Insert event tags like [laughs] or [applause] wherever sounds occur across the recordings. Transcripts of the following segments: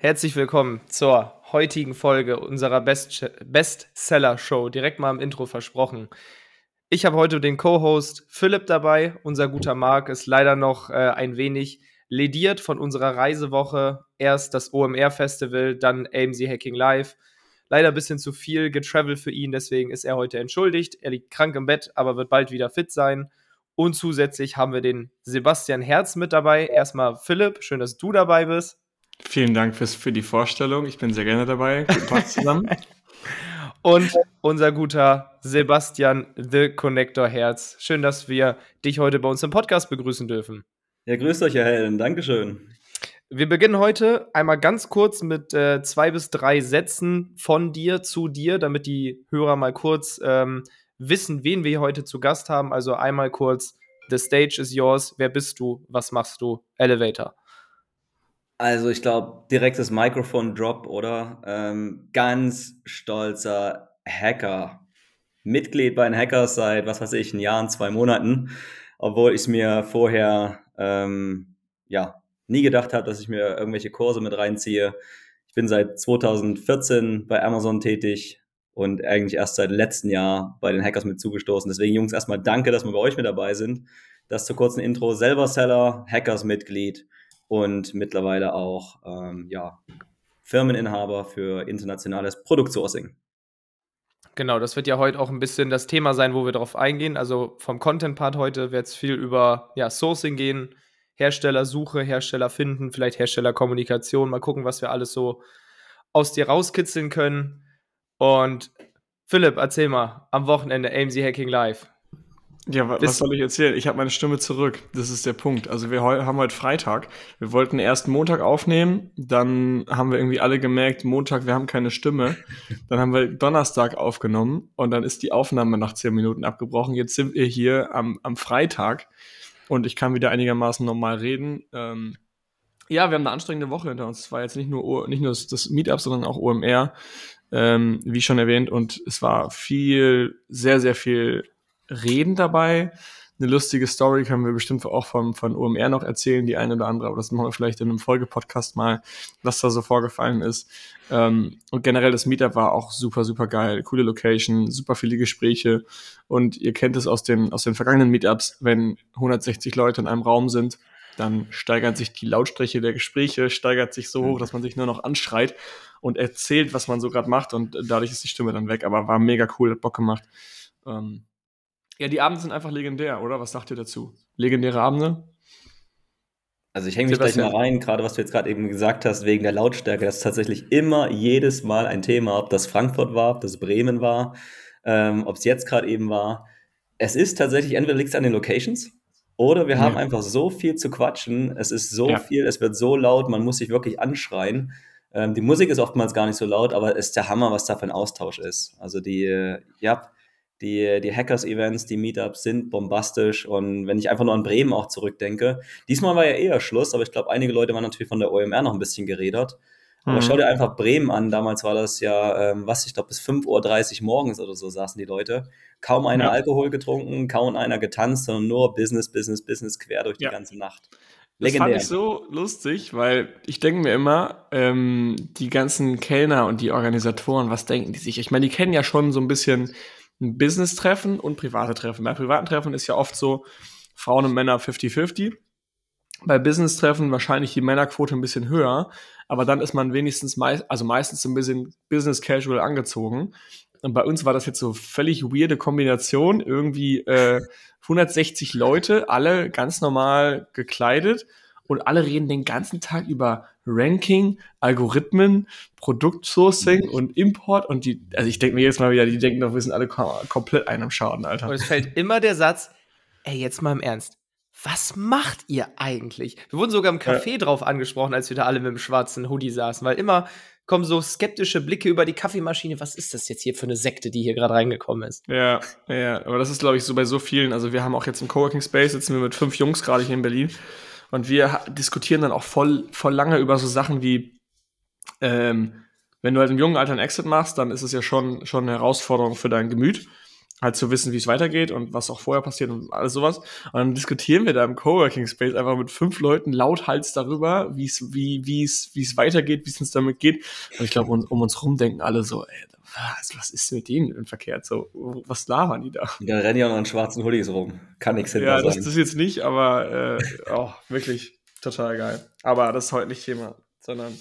herzlich willkommen zur heutigen Folge unserer Best Bestseller-Show. Direkt mal im Intro versprochen. Ich habe heute den Co-Host Philipp dabei. Unser guter Marc ist leider noch äh, ein wenig lediert von unserer Reisewoche. Erst das OMR-Festival, dann AMZ Hacking Live. Leider ein bisschen zu viel getravelt für ihn, deswegen ist er heute entschuldigt. Er liegt krank im Bett, aber wird bald wieder fit sein. Und zusätzlich haben wir den Sebastian Herz mit dabei. Erstmal Philipp, schön, dass du dabei bist. Vielen Dank fürs, für die Vorstellung. Ich bin sehr gerne dabei. Guten Tag zusammen. [laughs] Und unser guter Sebastian The Connector Herz. Schön, dass wir dich heute bei uns im Podcast begrüßen dürfen. Ja, grüßt euch, Herr Helen. Dankeschön. Wir beginnen heute einmal ganz kurz mit äh, zwei bis drei Sätzen von dir zu dir, damit die Hörer mal kurz ähm, wissen, wen wir heute zu Gast haben. Also einmal kurz, the stage is yours. Wer bist du? Was machst du? Elevator. Also ich glaube, direktes Mikrofon-Drop, oder? Ähm, ganz stolzer Hacker. Mitglied bei den Hackers seit, was weiß ich, ein Jahr und zwei Monaten. Obwohl ich es mir vorher ähm, ja, nie gedacht habe, dass ich mir irgendwelche Kurse mit reinziehe. Ich bin seit 2014 bei Amazon tätig und eigentlich erst seit letztem Jahr bei den Hackers mit zugestoßen. Deswegen, Jungs, erstmal danke, dass wir bei euch mit dabei sind. Das zur kurzen Intro. Selber Seller, Hackers-Mitglied und mittlerweile auch ähm, ja, Firmeninhaber für internationales Produktsourcing. Genau, das wird ja heute auch ein bisschen das Thema sein, wo wir darauf eingehen. Also vom Content-Part heute wird es viel über ja, Sourcing gehen, Herstellersuche, Hersteller finden, vielleicht Herstellerkommunikation. Mal gucken, was wir alles so aus dir rauskitzeln können. Und Philipp, erzähl mal, am Wochenende AMZ Hacking Live. Ja, was Bis soll ich erzählen? Ich habe meine Stimme zurück. Das ist der Punkt. Also wir haben heute Freitag. Wir wollten erst Montag aufnehmen, dann haben wir irgendwie alle gemerkt, Montag, wir haben keine Stimme. Dann haben wir Donnerstag aufgenommen und dann ist die Aufnahme nach zehn Minuten abgebrochen. Jetzt sind wir hier am, am Freitag und ich kann wieder einigermaßen normal reden. Ähm, ja, wir haben eine anstrengende Woche hinter uns. Es war jetzt nicht nur, nicht nur das, das Meetup, sondern auch OMR, ähm, wie schon erwähnt. Und es war viel, sehr, sehr viel Reden dabei. Eine lustige Story können wir bestimmt auch von, von OMR noch erzählen, die eine oder andere, aber das machen wir vielleicht in einem Folgepodcast mal, was da so vorgefallen ist. Ähm, und generell das Meetup war auch super, super geil. Coole Location, super viele Gespräche. Und ihr kennt es aus den, aus den vergangenen Meetups, wenn 160 Leute in einem Raum sind, dann steigert sich die Lautstärke der Gespräche, steigert sich so hoch, dass man sich nur noch anschreit und erzählt, was man so gerade macht und dadurch ist die Stimme dann weg. Aber war mega cool, hat Bock gemacht. Ähm, ja, die Abende sind einfach legendär, oder? Was sagt ihr dazu? Legendäre Abende? Also ich hänge mich gleich mal rein, gerade was du jetzt gerade eben gesagt hast, wegen der Lautstärke. Das ist tatsächlich immer jedes Mal ein Thema, ob das Frankfurt war, ob das Bremen war, ähm, ob es jetzt gerade eben war. Es ist tatsächlich, entweder liegt es an den Locations oder wir haben ja. einfach so viel zu quatschen. Es ist so ja. viel, es wird so laut, man muss sich wirklich anschreien. Ähm, die Musik ist oftmals gar nicht so laut, aber es ist der Hammer, was da für ein Austausch ist. Also die, äh, ja, die, die Hackers-Events, die Meetups sind bombastisch. Und wenn ich einfach nur an Bremen auch zurückdenke, diesmal war ja eher Schluss, aber ich glaube, einige Leute waren natürlich von der OMR noch ein bisschen geredet. Aber mhm. schau dir einfach Bremen an. Damals war das ja, ähm, was ich glaube, bis 5.30 Uhr morgens oder so saßen die Leute. Kaum einer ja. Alkohol getrunken, kaum einer getanzt, sondern nur Business, Business, Business quer durch ja. die ganze Nacht. Legendär. Das fand ich so lustig, weil ich denke mir immer, ähm, die ganzen Kellner und die Organisatoren, was denken die sich? Ich meine, die kennen ja schon so ein bisschen ein Business-Treffen und private Treffen. Bei privaten Treffen ist ja oft so Frauen und Männer 50-50. Bei Business-Treffen wahrscheinlich die Männerquote ein bisschen höher, aber dann ist man wenigstens meist, also meistens ein bisschen Business Casual angezogen. Und bei uns war das jetzt so völlig weirde Kombination. Irgendwie äh, 160 Leute, alle ganz normal gekleidet und alle reden den ganzen Tag über Ranking, Algorithmen, Produktsourcing und Import und die, also ich denke mir jetzt mal wieder, die denken doch, wir sind alle kom komplett einem Schaden, Alter. Und es fällt immer der Satz, ey, jetzt mal im Ernst. Was macht ihr eigentlich? Wir wurden sogar im Café ja. drauf angesprochen, als wir da alle mit dem schwarzen Hoodie saßen, weil immer kommen so skeptische Blicke über die Kaffeemaschine. Was ist das jetzt hier für eine Sekte, die hier gerade reingekommen ist? Ja, ja, aber das ist, glaube ich, so bei so vielen. Also, wir haben auch jetzt im Coworking Space, sitzen wir mit fünf Jungs gerade hier in Berlin. Und wir diskutieren dann auch voll, voll lange über so Sachen wie, ähm, wenn du halt im jungen Alter einen Exit machst, dann ist es ja schon, schon eine Herausforderung für dein Gemüt halt zu wissen, wie es weitergeht und was auch vorher passiert und alles sowas. Und dann diskutieren wir da im Coworking Space einfach mit fünf Leuten lauthals darüber, wie es, wie es, wie es weitergeht, wie es uns damit geht. Und ich glaube, um, um, uns rum denken alle so, ey, was, was ist mit denen im Verkehr? So, was labern die da? Da rennen ja noch in schwarzen Hoodies rum. Kann nichts hinter ja, sein. Ja, das ist jetzt nicht, aber äh, oh, wirklich total geil. Aber das ist heute nicht Thema, sondern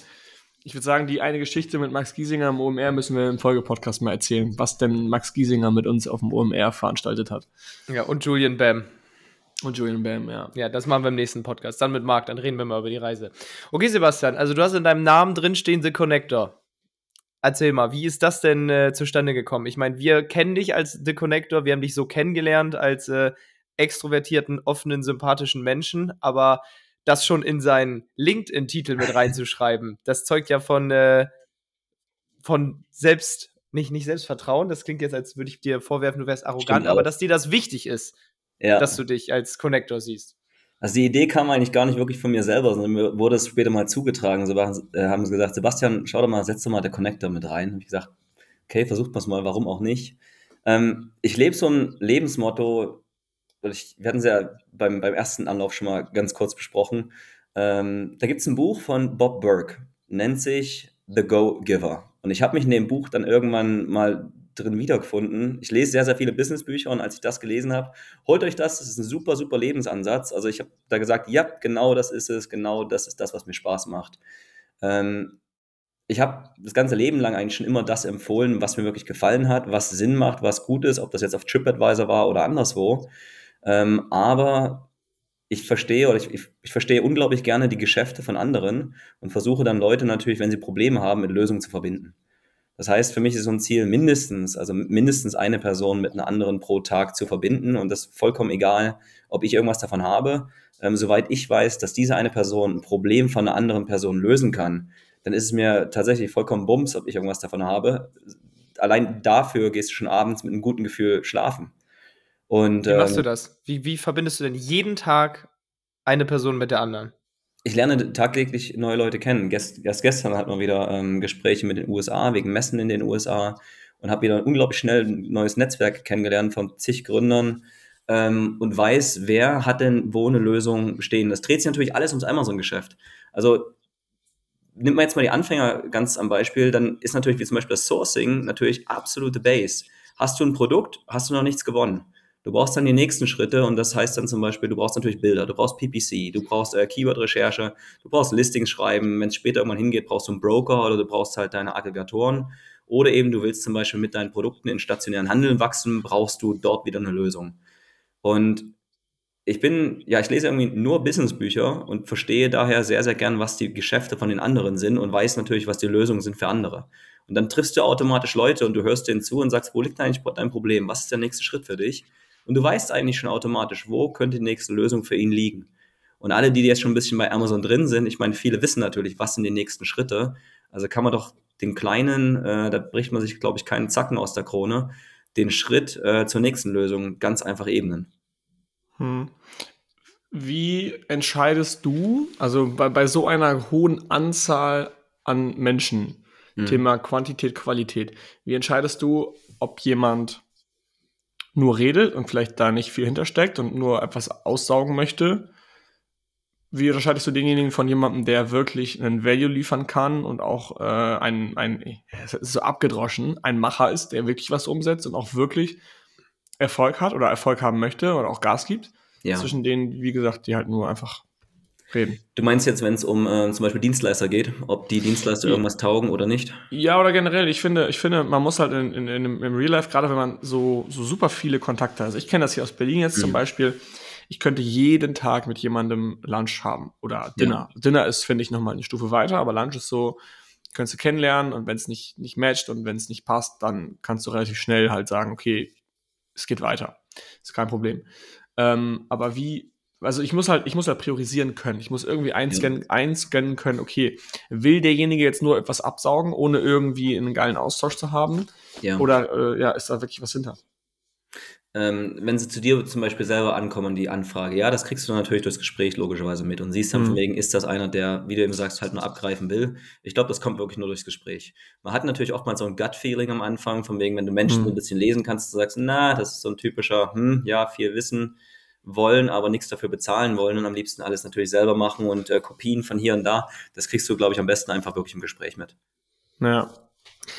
ich würde sagen, die eine Geschichte mit Max Giesinger im OMR müssen wir im Folgepodcast mal erzählen, was denn Max Giesinger mit uns auf dem OMR veranstaltet hat. Ja, und Julian Bam. Und Julian Bam, ja. Ja, das machen wir im nächsten Podcast. Dann mit Marc, dann reden wir mal über die Reise. Okay, Sebastian, also du hast in deinem Namen drinstehen The Connector. Erzähl mal, wie ist das denn äh, zustande gekommen? Ich meine, wir kennen dich als The Connector, wir haben dich so kennengelernt als äh, extrovertierten, offenen, sympathischen Menschen, aber das schon in seinen LinkedIn-Titel mit reinzuschreiben, das zeugt ja von, äh, von selbst, nicht, nicht Selbstvertrauen, das klingt jetzt, als würde ich dir vorwerfen, du wärst arrogant, Stimmt, aber dass dir das wichtig ist, ja. dass du dich als Connector siehst. Also die Idee kam eigentlich gar nicht wirklich von mir selber, sondern mir wurde es später mal zugetragen. So äh, haben sie gesagt, Sebastian, schau doch mal, setz doch mal der Connector mit rein. Habe ich gesagt, okay, versucht mal es mal, warum auch nicht. Ähm, ich lebe so ein Lebensmotto, ich, wir hatten es ja beim, beim ersten Anlauf schon mal ganz kurz besprochen. Ähm, da gibt es ein Buch von Bob Burke, nennt sich The Go Giver. Und ich habe mich in dem Buch dann irgendwann mal drin wiedergefunden. Ich lese sehr, sehr viele Businessbücher und als ich das gelesen habe, holt euch das, das ist ein super, super Lebensansatz. Also ich habe da gesagt, ja, genau das ist es, genau das ist das, was mir Spaß macht. Ähm, ich habe das ganze Leben lang eigentlich schon immer das empfohlen, was mir wirklich gefallen hat, was Sinn macht, was gut ist, ob das jetzt auf TripAdvisor war oder anderswo. Ähm, aber ich verstehe oder ich, ich, ich, verstehe unglaublich gerne die Geschäfte von anderen und versuche dann Leute natürlich, wenn sie Probleme haben, mit Lösungen zu verbinden. Das heißt, für mich ist so ein Ziel mindestens, also mindestens eine Person mit einer anderen pro Tag zu verbinden und das vollkommen egal, ob ich irgendwas davon habe. Ähm, soweit ich weiß, dass diese eine Person ein Problem von einer anderen Person lösen kann, dann ist es mir tatsächlich vollkommen bums, ob ich irgendwas davon habe. Allein dafür gehst du schon abends mit einem guten Gefühl schlafen. Und, wie machst ähm, du das? Wie, wie verbindest du denn jeden Tag eine Person mit der anderen? Ich lerne tagtäglich neue Leute kennen. Gest, erst gestern hatten wir wieder ähm, Gespräche mit den USA, wegen Messen in den USA und habe wieder unglaublich schnell ein neues Netzwerk kennengelernt von zig Gründern ähm, und weiß, wer hat denn wo eine Lösung stehen. Das dreht sich natürlich alles ums Amazon-Geschäft. Also nimmt man jetzt mal die Anfänger ganz am Beispiel, dann ist natürlich wie zum Beispiel das Sourcing natürlich absolute Base. Hast du ein Produkt, hast du noch nichts gewonnen. Du brauchst dann die nächsten Schritte und das heißt dann zum Beispiel, du brauchst natürlich Bilder, du brauchst PPC, du brauchst äh, Keyword-Recherche, du brauchst Listings schreiben, wenn es später irgendwann hingeht, brauchst du einen Broker oder du brauchst halt deine Aggregatoren oder eben du willst zum Beispiel mit deinen Produkten in stationären Handeln wachsen, brauchst du dort wieder eine Lösung. Und ich bin, ja, ich lese irgendwie nur Businessbücher und verstehe daher sehr, sehr gern, was die Geschäfte von den anderen sind und weiß natürlich, was die Lösungen sind für andere. Und dann triffst du automatisch Leute und du hörst denen zu und sagst, wo liegt eigentlich dein Problem? Was ist der nächste Schritt für dich? Und du weißt eigentlich schon automatisch, wo könnte die nächste Lösung für ihn liegen. Und alle, die jetzt schon ein bisschen bei Amazon drin sind, ich meine, viele wissen natürlich, was sind die nächsten Schritte. Also kann man doch den kleinen, äh, da bricht man sich, glaube ich, keinen Zacken aus der Krone, den Schritt äh, zur nächsten Lösung ganz einfach ebnen. Hm. Wie entscheidest du, also bei, bei so einer hohen Anzahl an Menschen, hm. Thema Quantität, Qualität, wie entscheidest du, ob jemand nur redet und vielleicht da nicht viel hintersteckt und nur etwas aussaugen möchte, wie unterscheidest du denjenigen von jemandem, der wirklich einen Value liefern kann und auch äh, ein, ein so abgedroschen, ein Macher ist, der wirklich was umsetzt und auch wirklich Erfolg hat oder Erfolg haben möchte oder auch Gas gibt? Ja. Zwischen denen, wie gesagt, die halt nur einfach reden. Du meinst jetzt, wenn es um äh, zum Beispiel Dienstleister geht, ob die Dienstleister irgendwas taugen oder nicht? Ja, oder generell, ich finde, ich finde, man muss halt in, in, in im Real Life, gerade wenn man so, so super viele Kontakte hat. Also ich kenne das hier aus Berlin jetzt mhm. zum Beispiel. Ich könnte jeden Tag mit jemandem Lunch haben oder Dinner. Ja. Dinner ist, finde ich, nochmal eine Stufe weiter, aber Lunch ist so, könntest du kennenlernen und wenn es nicht, nicht matcht und wenn es nicht passt, dann kannst du relativ schnell halt sagen, okay, es geht weiter. Ist kein Problem. Ähm, aber wie, also ich muss halt, ich muss halt priorisieren können. Ich muss irgendwie einscannen, ja. einscannen können, okay, will derjenige jetzt nur etwas absaugen, ohne irgendwie einen geilen Austausch zu haben? Ja. Oder äh, ja, ist da wirklich was hinter? Ähm, wenn sie zu dir zum Beispiel selber ankommen, die Anfrage, ja, das kriegst du natürlich durchs Gespräch logischerweise mit und siehst dann mhm. von wegen, ist das einer, der, wie du eben sagst, halt nur abgreifen will. Ich glaube, das kommt wirklich nur durchs Gespräch. Man hat natürlich oftmals so ein Gut-Feeling am Anfang, von wegen, wenn du Menschen mhm. so ein bisschen lesen kannst, du sagst, na, das ist so ein typischer, hm, ja, viel Wissen, wollen, aber nichts dafür bezahlen wollen und am liebsten alles natürlich selber machen und äh, Kopien von hier und da. Das kriegst du, glaube ich, am besten einfach wirklich im Gespräch mit. Ja.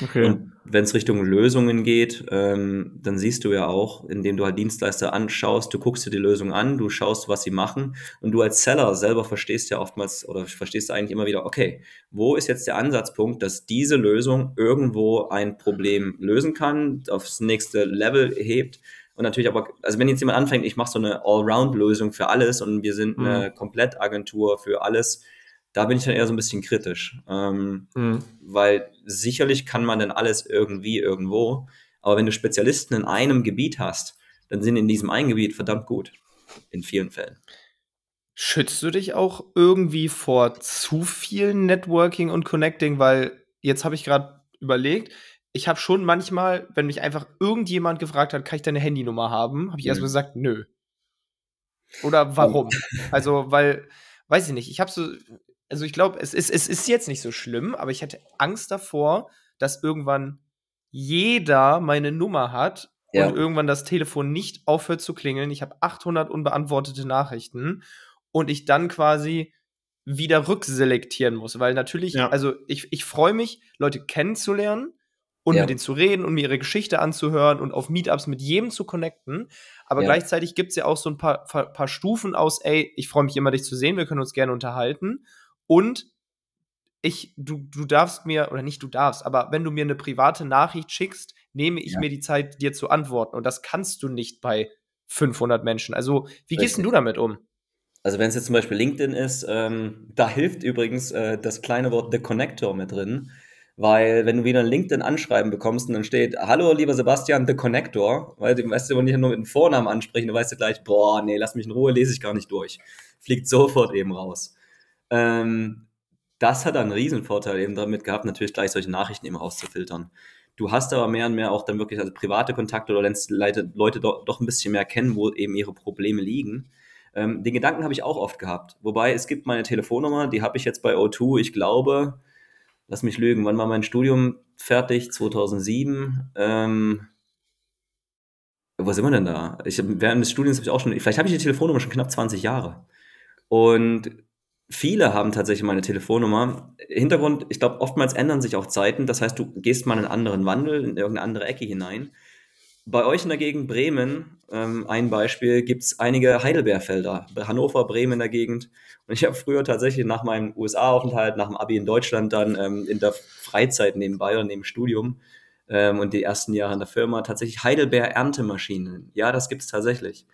Okay. Und wenn es Richtung Lösungen geht, ähm, dann siehst du ja auch, indem du halt Dienstleister anschaust, du guckst dir die Lösung an, du schaust, was sie machen und du als Seller selber verstehst ja oftmals oder verstehst eigentlich immer wieder, okay, wo ist jetzt der Ansatzpunkt, dass diese Lösung irgendwo ein Problem lösen kann, aufs nächste Level hebt und natürlich aber, also wenn jetzt jemand anfängt, ich mache so eine Allround-Lösung für alles und wir sind eine mhm. Komplettagentur für alles, da bin ich dann eher so ein bisschen kritisch. Ähm, mhm. Weil sicherlich kann man dann alles irgendwie irgendwo, aber wenn du Spezialisten in einem Gebiet hast, dann sind in diesem einen Gebiet verdammt gut. In vielen Fällen. Schützt du dich auch irgendwie vor zu viel Networking und Connecting? Weil jetzt habe ich gerade überlegt, ich habe schon manchmal, wenn mich einfach irgendjemand gefragt hat, kann ich deine Handynummer haben, habe ich mhm. erstmal gesagt, nö. Oder warum? [laughs] also, weil, weiß ich nicht, ich habe so, also ich glaube, es ist, es ist jetzt nicht so schlimm, aber ich hatte Angst davor, dass irgendwann jeder meine Nummer hat ja. und irgendwann das Telefon nicht aufhört zu klingeln. Ich habe 800 unbeantwortete Nachrichten und ich dann quasi wieder rückselektieren muss, weil natürlich, ja. also ich, ich freue mich, Leute kennenzulernen, und ja. mit denen zu reden und mir ihre Geschichte anzuhören und auf Meetups mit jedem zu connecten. Aber ja. gleichzeitig gibt es ja auch so ein paar, paar, paar Stufen aus, ey, ich freue mich immer, dich zu sehen, wir können uns gerne unterhalten. Und ich, du, du darfst mir, oder nicht du darfst, aber wenn du mir eine private Nachricht schickst, nehme ich ja. mir die Zeit, dir zu antworten. Und das kannst du nicht bei 500 Menschen. Also, wie Richtig. gehst du damit um? Also, wenn es jetzt zum Beispiel LinkedIn ist, ähm, da hilft übrigens äh, das kleine Wort The Connector mit drin. Weil wenn du wieder ein LinkedIn-Anschreiben bekommst und dann steht, hallo lieber Sebastian, The Connector, weil du weißt du, wenn die nur mit dem Vornamen ansprechen, dann weißt du gleich, boah, nee, lass mich in Ruhe, lese ich gar nicht durch. Fliegt sofort eben raus. Ähm, das hat einen Riesenvorteil eben damit gehabt, natürlich gleich solche Nachrichten eben rauszufiltern. Du hast aber mehr und mehr auch dann wirklich also private Kontakte oder lernst Leute, Leute doch, doch ein bisschen mehr kennen, wo eben ihre Probleme liegen. Ähm, den Gedanken habe ich auch oft gehabt. Wobei es gibt meine Telefonnummer, die habe ich jetzt bei O2, ich glaube, lass mich lügen, wann war mein Studium fertig? 2007. Ähm, wo sind wir denn da? Ich, während des Studiums habe ich auch schon, vielleicht habe ich die Telefonnummer schon knapp 20 Jahre. Und viele haben tatsächlich meine Telefonnummer. Hintergrund, ich glaube, oftmals ändern sich auch Zeiten. Das heißt, du gehst mal in einen anderen Wandel, in irgendeine andere Ecke hinein. Bei euch in der Gegend Bremen, ähm, ein Beispiel, gibt es einige Heidelbeerfelder. Hannover, Bremen in der Gegend. Und ich habe früher tatsächlich nach meinem USA-Aufenthalt, nach dem Abi in Deutschland dann ähm, in der Freizeit nebenbei oder neben Studium ähm, und die ersten Jahre in der Firma tatsächlich Heidelbeer-Erntemaschinen. Ja, das gibt es tatsächlich.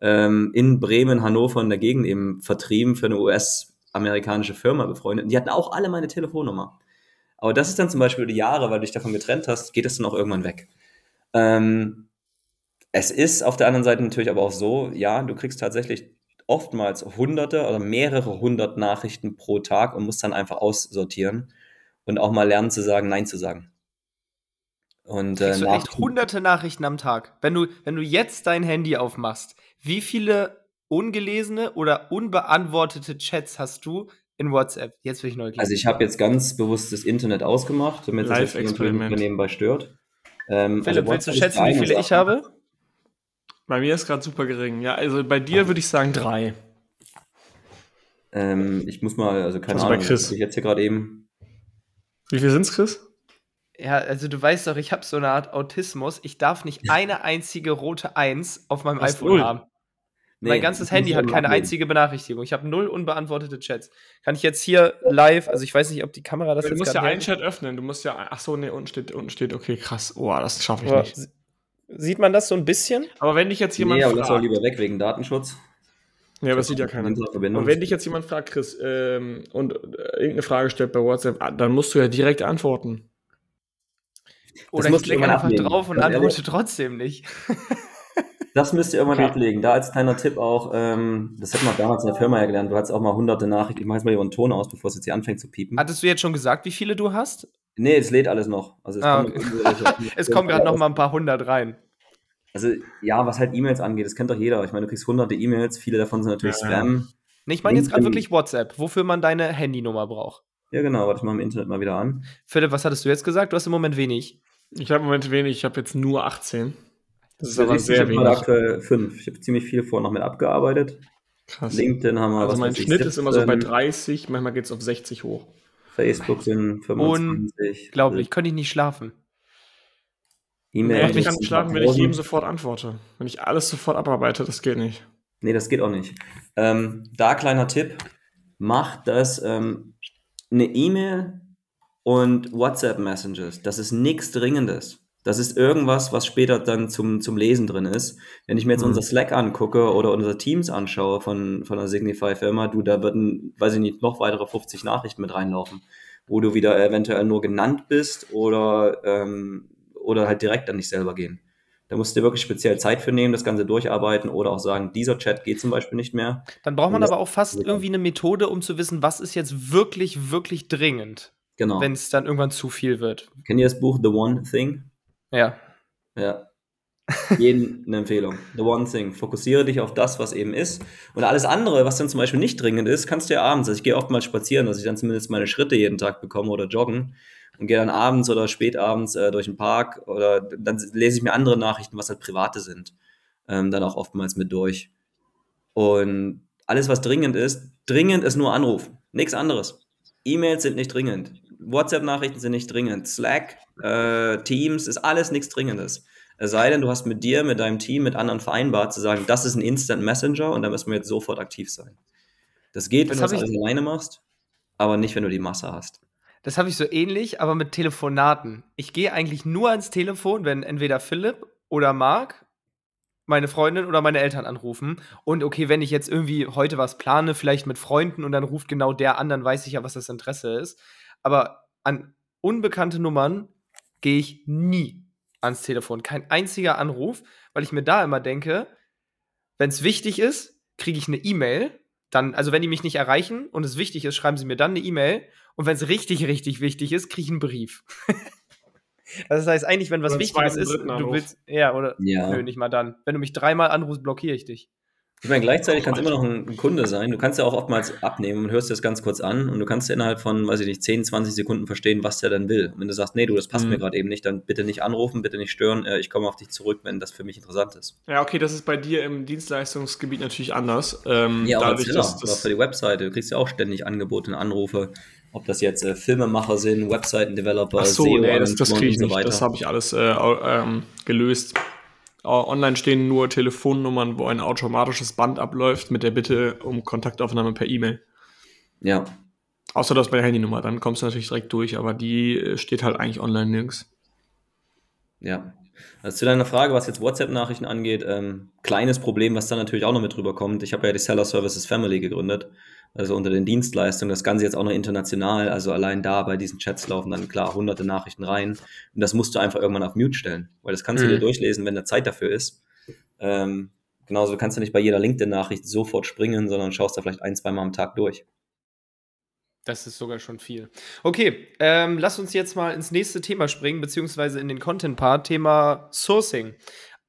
Ähm, in Bremen, Hannover in der Gegend eben vertrieben für eine US-amerikanische Firma befreundet. Die hatten auch alle meine Telefonnummer. Aber das ist dann zum Beispiel die Jahre, weil du dich davon getrennt hast, geht es dann auch irgendwann weg. Ähm, es ist auf der anderen Seite natürlich aber auch so, ja, du kriegst tatsächlich oftmals hunderte oder mehrere hundert Nachrichten pro Tag und musst dann einfach aussortieren und auch mal lernen zu sagen, Nein zu sagen. Und äh, du echt hunderte Nachrichten am Tag. Wenn du, wenn du jetzt dein Handy aufmachst, wie viele ungelesene oder unbeantwortete Chats hast du in WhatsApp? Jetzt will ich neugierig. Also ich habe jetzt ganz bewusst das Internet ausgemacht, damit es das nebenbei stört. Ähm, Philipp, also willst du schätzen, wie viele ich habe? Bei mir ist gerade super gering. Ja, also bei dir würde ich sagen drei. Ähm, ich muss mal, also keine also Ahnung, bei Chris. ich jetzt hier gerade eben. Wie viel sind's, Chris? Ja, also du weißt doch, ich habe so eine Art Autismus. Ich darf nicht eine einzige rote Eins auf meinem Ach, iPhone null. haben. Nee, mein ganzes Handy hat keine einzige Benachrichtigung. Ich habe null unbeantwortete Chats. Kann ich jetzt hier live, also ich weiß nicht, ob die Kamera das du jetzt Du musst ja einen Chat öffnen. Du musst ja, ach so, nee, unten steht, unten steht, okay, krass. Oh, das schaffe ich aber nicht. Sieht man das so ein bisschen? Aber wenn dich jetzt jemand nee, aber fragt, das soll lieber weg wegen Datenschutz. Ja, aber das sieht ja keiner. Und wenn dich jetzt jemand fragt, Chris, ähm, und äh, irgendeine Frage stellt bei WhatsApp, ah, dann musst du ja direkt antworten. Oder ich klicke einfach drauf und antworte trotzdem nicht. [laughs] Das müsst ihr irgendwann okay. ablegen. Da als kleiner Tipp auch, ähm, das hätten wir damals in der Firma ja gelernt, du hattest auch mal hunderte Nachrichten. Ich mache jetzt mal einen Ton aus, bevor es jetzt hier anfängt zu piepen. Hattest du jetzt schon gesagt, wie viele du hast? Nee, es lädt alles noch. Also es ah, okay. [laughs] [laughs] es kommen gerade noch mal ein paar hundert rein. Also ja, was halt E-Mails angeht, das kennt doch jeder. Ich meine, du kriegst hunderte E-Mails, viele davon sind natürlich ja, Spam. Nee, ich meine jetzt gerade wirklich WhatsApp, wofür man deine Handynummer braucht. Ja, genau, warte ich mal im Internet mal wieder an. Philipp, was hattest du jetzt gesagt? Du hast im Moment wenig. Ich habe im Moment wenig, ich habe jetzt nur 18. Das ist aber sehr wenig. Ich aktuell fünf. Ich habe ziemlich viele vorher noch mit abgearbeitet. Krass. LinkedIn haben wir. Also mein Schnitt ist immer so bei 30, manchmal geht es auf 60 hoch. Facebook sind 25. Unglaublich, könnte ich nicht schlafen. E-Mail. Ich kann nicht schlafen, wenn ich jedem sofort antworte. Wenn ich alles sofort abarbeite, das geht nicht. Nee, das geht auch nicht. Ähm, da kleiner Tipp. Macht das ähm, eine E-Mail und WhatsApp Messages. Das ist nichts Dringendes. Das ist irgendwas, was später dann zum, zum Lesen drin ist. Wenn ich mir jetzt mhm. unser Slack angucke oder unser Teams anschaue von, von der Signify-Firma, du, da würden, weiß ich nicht, noch weitere 50 Nachrichten mit reinlaufen, wo du wieder eventuell nur genannt bist oder, ähm, oder halt direkt an dich selber gehen. Da musst du dir wirklich speziell Zeit für nehmen, das Ganze durcharbeiten oder auch sagen, dieser Chat geht zum Beispiel nicht mehr. Dann braucht man aber auch fast irgendwie eine Methode, um zu wissen, was ist jetzt wirklich, wirklich dringend. Genau. Wenn es dann irgendwann zu viel wird. Kennt ihr das Buch The One Thing? Ja. Ja. Jeden eine Empfehlung. The One Thing. Fokussiere dich auf das, was eben ist. Und alles andere, was dann zum Beispiel nicht dringend ist, kannst du ja abends. Also ich gehe oft mal spazieren, dass ich dann zumindest meine Schritte jeden Tag bekomme oder joggen und gehe dann abends oder spätabends äh, durch den Park oder dann lese ich mir andere Nachrichten, was halt private sind, ähm, dann auch oftmals mit durch. Und alles, was dringend ist, dringend ist nur Anruf, nichts anderes. E-Mails sind nicht dringend. WhatsApp-Nachrichten sind nicht dringend. Slack, äh, Teams, ist alles nichts Dringendes. Es sei denn, du hast mit dir, mit deinem Team, mit anderen vereinbart, zu sagen, das ist ein Instant Messenger und da müssen wir jetzt sofort aktiv sein. Das geht, wenn das du das alleine machst, aber nicht, wenn du die Masse hast. Das habe ich so ähnlich, aber mit Telefonaten. Ich gehe eigentlich nur ans Telefon, wenn entweder Philipp oder Marc meine Freundin oder meine Eltern anrufen. Und okay, wenn ich jetzt irgendwie heute was plane, vielleicht mit Freunden und dann ruft genau der an, dann weiß ich ja, was das Interesse ist. Aber an unbekannte Nummern gehe ich nie ans Telefon. Kein einziger Anruf, weil ich mir da immer denke, wenn es wichtig ist, kriege ich eine E-Mail. Dann, also wenn die mich nicht erreichen und es wichtig ist, schreiben sie mir dann eine E-Mail. Und wenn es richtig, richtig wichtig ist, kriege ich einen Brief. [laughs] das heißt eigentlich, wenn was Wichtiges ist, du willst, ja, oder ja. nö, nicht mal dann. Wenn du mich dreimal anrufst, blockiere ich dich. Ich meine, gleichzeitig kann es immer noch ein, Kunde sein. Du kannst ja auch oftmals abnehmen und hörst dir das ganz kurz an und du kannst ja innerhalb von, weiß ich nicht, 10, 20 Sekunden verstehen, was der dann will. Und wenn du sagst, nee, du, das passt mhm. mir gerade eben nicht, dann bitte nicht anrufen, bitte nicht stören, äh, ich komme auf dich zurück, wenn das für mich interessant ist. Ja, okay, das ist bei dir im Dienstleistungsgebiet natürlich anders. Ähm, ja, auch dadurch, dass, das für die Webseite. Du kriegst ja auch ständig Angebote und Anrufe, ob das jetzt äh, Filmemacher sind, Webseiten-Developer, so, SEO, nee, das, das kriege ich so nicht. Das habe ich alles äh, ähm, gelöst. Online stehen nur Telefonnummern, wo ein automatisches Band abläuft mit der Bitte um Kontaktaufnahme per E-Mail. Ja. Außer das bei der Handynummer, dann kommst du natürlich direkt durch, aber die äh, steht halt eigentlich online nirgends. Ja. Also zu deiner Frage, was jetzt WhatsApp-Nachrichten angeht, ähm, kleines Problem, was da natürlich auch noch mit drüber kommt. Ich habe ja die Seller Services Family gegründet also unter den Dienstleistungen. Das Ganze jetzt auch noch international, also allein da bei diesen Chats laufen dann klar hunderte Nachrichten rein. Und das musst du einfach irgendwann auf Mute stellen, weil das kannst mhm. du dir mhm. durchlesen, wenn da Zeit dafür ist. Ähm, genauso kannst du nicht bei jeder LinkedIn-Nachricht sofort springen, sondern schaust da vielleicht ein, zwei Mal am Tag durch. Das ist sogar schon viel. Okay, ähm, lass uns jetzt mal ins nächste Thema springen, beziehungsweise in den Content-Part, Thema Sourcing.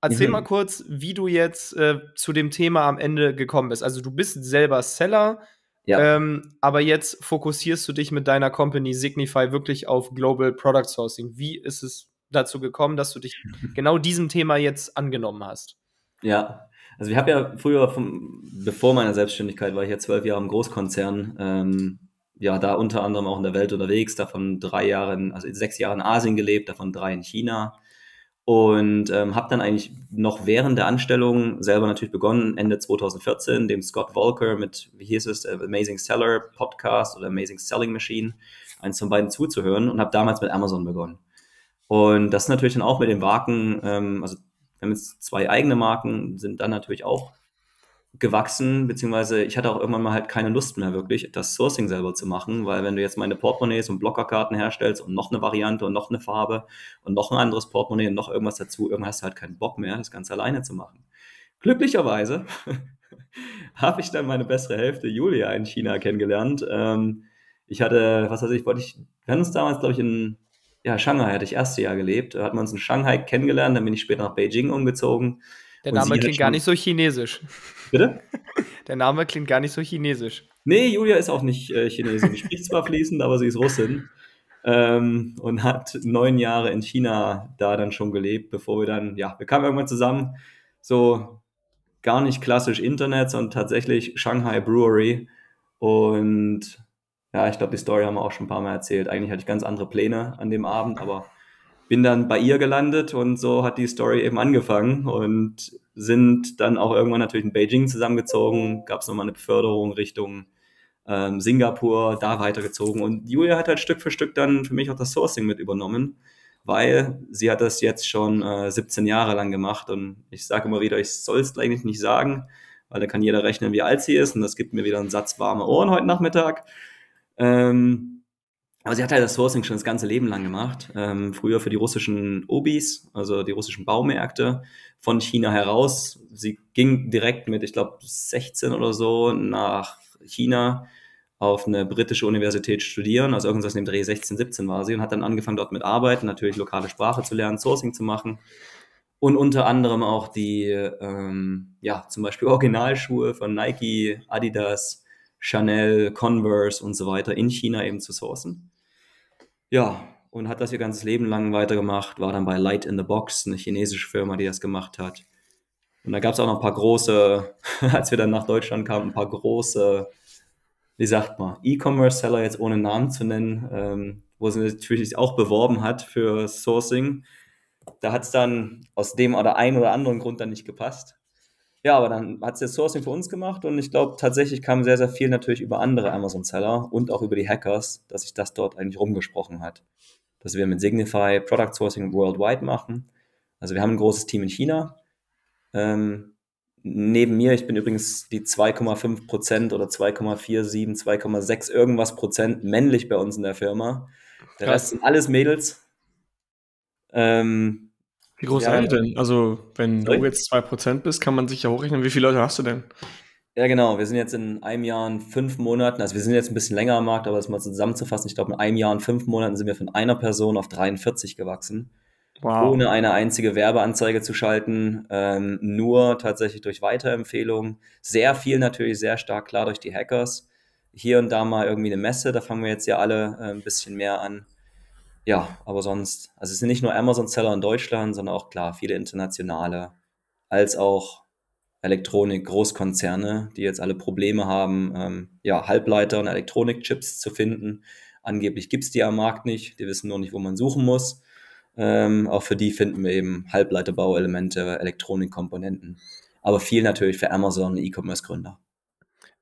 Erzähl mhm. mal kurz, wie du jetzt äh, zu dem Thema am Ende gekommen bist. Also du bist selber Seller, ja. Ähm, aber jetzt fokussierst du dich mit deiner Company Signify wirklich auf Global Product Sourcing. Wie ist es dazu gekommen, dass du dich [laughs] genau diesem Thema jetzt angenommen hast? Ja, also ich habe ja früher, vom, bevor meiner Selbstständigkeit, war ich ja zwölf Jahre im Großkonzern, ähm, ja, da unter anderem auch in der Welt unterwegs, davon drei Jahre, in, also sechs Jahre in Asien gelebt, davon drei in China und ähm, habe dann eigentlich noch während der Anstellung selber natürlich begonnen, Ende 2014, dem Scott Volker mit, wie hieß es, äh, Amazing Seller Podcast oder Amazing Selling Machine, eins von beiden zuzuhören und habe damals mit Amazon begonnen. Und das natürlich dann auch mit den Marken, ähm, also wir haben jetzt zwei eigene Marken, sind dann natürlich auch gewachsen, beziehungsweise ich hatte auch irgendwann mal halt keine Lust mehr wirklich, das Sourcing selber zu machen, weil wenn du jetzt meine Portemonnaies und Blockerkarten herstellst und noch eine Variante und noch eine Farbe und noch ein anderes Portemonnaie und noch irgendwas dazu, irgendwann hast du halt keinen Bock mehr, das Ganze alleine zu machen. Glücklicherweise [laughs] habe ich dann meine bessere Hälfte Julia in China kennengelernt. Ähm, ich hatte, was weiß ich, wollte ich, wir haben uns damals, glaube ich, in ja, Shanghai hatte ich erste Jahr gelebt, da hatten wir uns in Shanghai kennengelernt, dann bin ich später nach Beijing umgezogen. Der Name klingt gar nicht so chinesisch. Bitte? Der Name klingt gar nicht so chinesisch. Nee, Julia ist auch nicht äh, Chinesin. Sie spricht zwar fließend, aber sie ist Russin. Ähm, und hat neun Jahre in China da dann schon gelebt, bevor wir dann, ja, wir kamen irgendwann zusammen, so gar nicht klassisch Internet, sondern tatsächlich Shanghai Brewery. Und ja, ich glaube, die Story haben wir auch schon ein paar Mal erzählt. Eigentlich hatte ich ganz andere Pläne an dem Abend, aber bin dann bei ihr gelandet und so hat die Story eben angefangen und sind dann auch irgendwann natürlich in Beijing zusammengezogen, gab es nochmal eine Beförderung Richtung ähm, Singapur, da weitergezogen. Und Julia hat halt Stück für Stück dann für mich auch das Sourcing mit übernommen, weil sie hat das jetzt schon äh, 17 Jahre lang gemacht. Und ich sage immer wieder, ich soll es eigentlich nicht sagen, weil da kann jeder rechnen, wie alt sie ist. Und das gibt mir wieder einen Satz warme Ohren heute Nachmittag. Ähm, aber sie hat halt das Sourcing schon das ganze Leben lang gemacht. Ähm, früher für die russischen Obis, also die russischen Baumärkte von China heraus. Sie ging direkt mit, ich glaube, 16 oder so nach China auf eine britische Universität studieren, also irgendwas in dem Dreh 16, 17 war sie und hat dann angefangen dort mit Arbeiten, natürlich lokale Sprache zu lernen, Sourcing zu machen und unter anderem auch die, ähm, ja, zum Beispiel Originalschuhe von Nike, Adidas, Chanel, Converse und so weiter in China eben zu sourcen. Ja, und hat das ihr ganzes Leben lang weitergemacht, war dann bei Light in the Box, eine chinesische Firma, die das gemacht hat. Und da gab es auch noch ein paar große, [laughs] als wir dann nach Deutschland kamen, ein paar große, wie sagt man, E-Commerce-Seller, jetzt ohne Namen zu nennen, ähm, wo sie natürlich auch beworben hat für Sourcing. Da hat es dann aus dem oder einen oder anderen Grund dann nicht gepasst. Ja, aber dann hat sie das Sourcing für uns gemacht und ich glaube, tatsächlich kam sehr, sehr viel natürlich über andere Amazon-Seller und auch über die Hackers, dass sich das dort eigentlich rumgesprochen hat. Dass wir mit Signify Product Sourcing worldwide machen. Also wir haben ein großes Team in China. Ähm, neben mir, ich bin übrigens die 2,5 Prozent oder 2,47, 2,6 irgendwas Prozent männlich bei uns in der Firma. Der Rest sind alles Mädels. Ähm, wie groß ja, seid ihr denn? Also, wenn sorry? du jetzt 2% bist, kann man sich ja hochrechnen. Wie viele Leute hast du denn? Ja, genau. Wir sind jetzt in einem Jahr und fünf Monaten, also wir sind jetzt ein bisschen länger am Markt, aber das mal zusammenzufassen, ich glaube, in einem Jahr und fünf Monaten sind wir von einer Person auf 43 gewachsen. Wow. Ohne eine einzige Werbeanzeige zu schalten, ähm, nur tatsächlich durch Weiterempfehlungen. Sehr viel natürlich, sehr stark klar durch die Hackers. Hier und da mal irgendwie eine Messe, da fangen wir jetzt ja alle äh, ein bisschen mehr an ja, aber sonst, also es sind nicht nur Amazon-Seller in Deutschland, sondern auch klar viele internationale, als auch Elektronik-Großkonzerne, die jetzt alle Probleme haben, ähm, ja, Halbleiter und Elektronikchips zu finden. Angeblich gibt es die am Markt nicht, die wissen nur nicht, wo man suchen muss. Ähm, auch für die finden wir eben Halbleiterbauelemente, Elektronikkomponenten. Aber viel natürlich für Amazon E-Commerce-Gründer.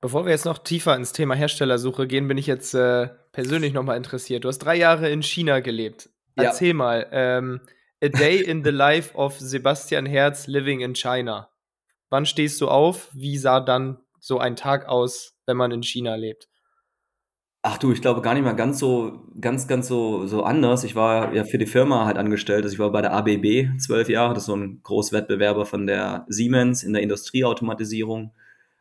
Bevor wir jetzt noch tiefer ins Thema Herstellersuche gehen, bin ich jetzt äh, persönlich nochmal interessiert. Du hast drei Jahre in China gelebt. Erzähl ja. mal, ähm, A Day in the Life of Sebastian Herz Living in China. Wann stehst du auf? Wie sah dann so ein Tag aus, wenn man in China lebt? Ach du, ich glaube gar nicht mal ganz so, ganz, ganz so, so anders. Ich war ja für die Firma halt angestellt. Also ich war bei der ABB zwölf Jahre. Das ist so ein Großwettbewerber von der Siemens in der Industrieautomatisierung.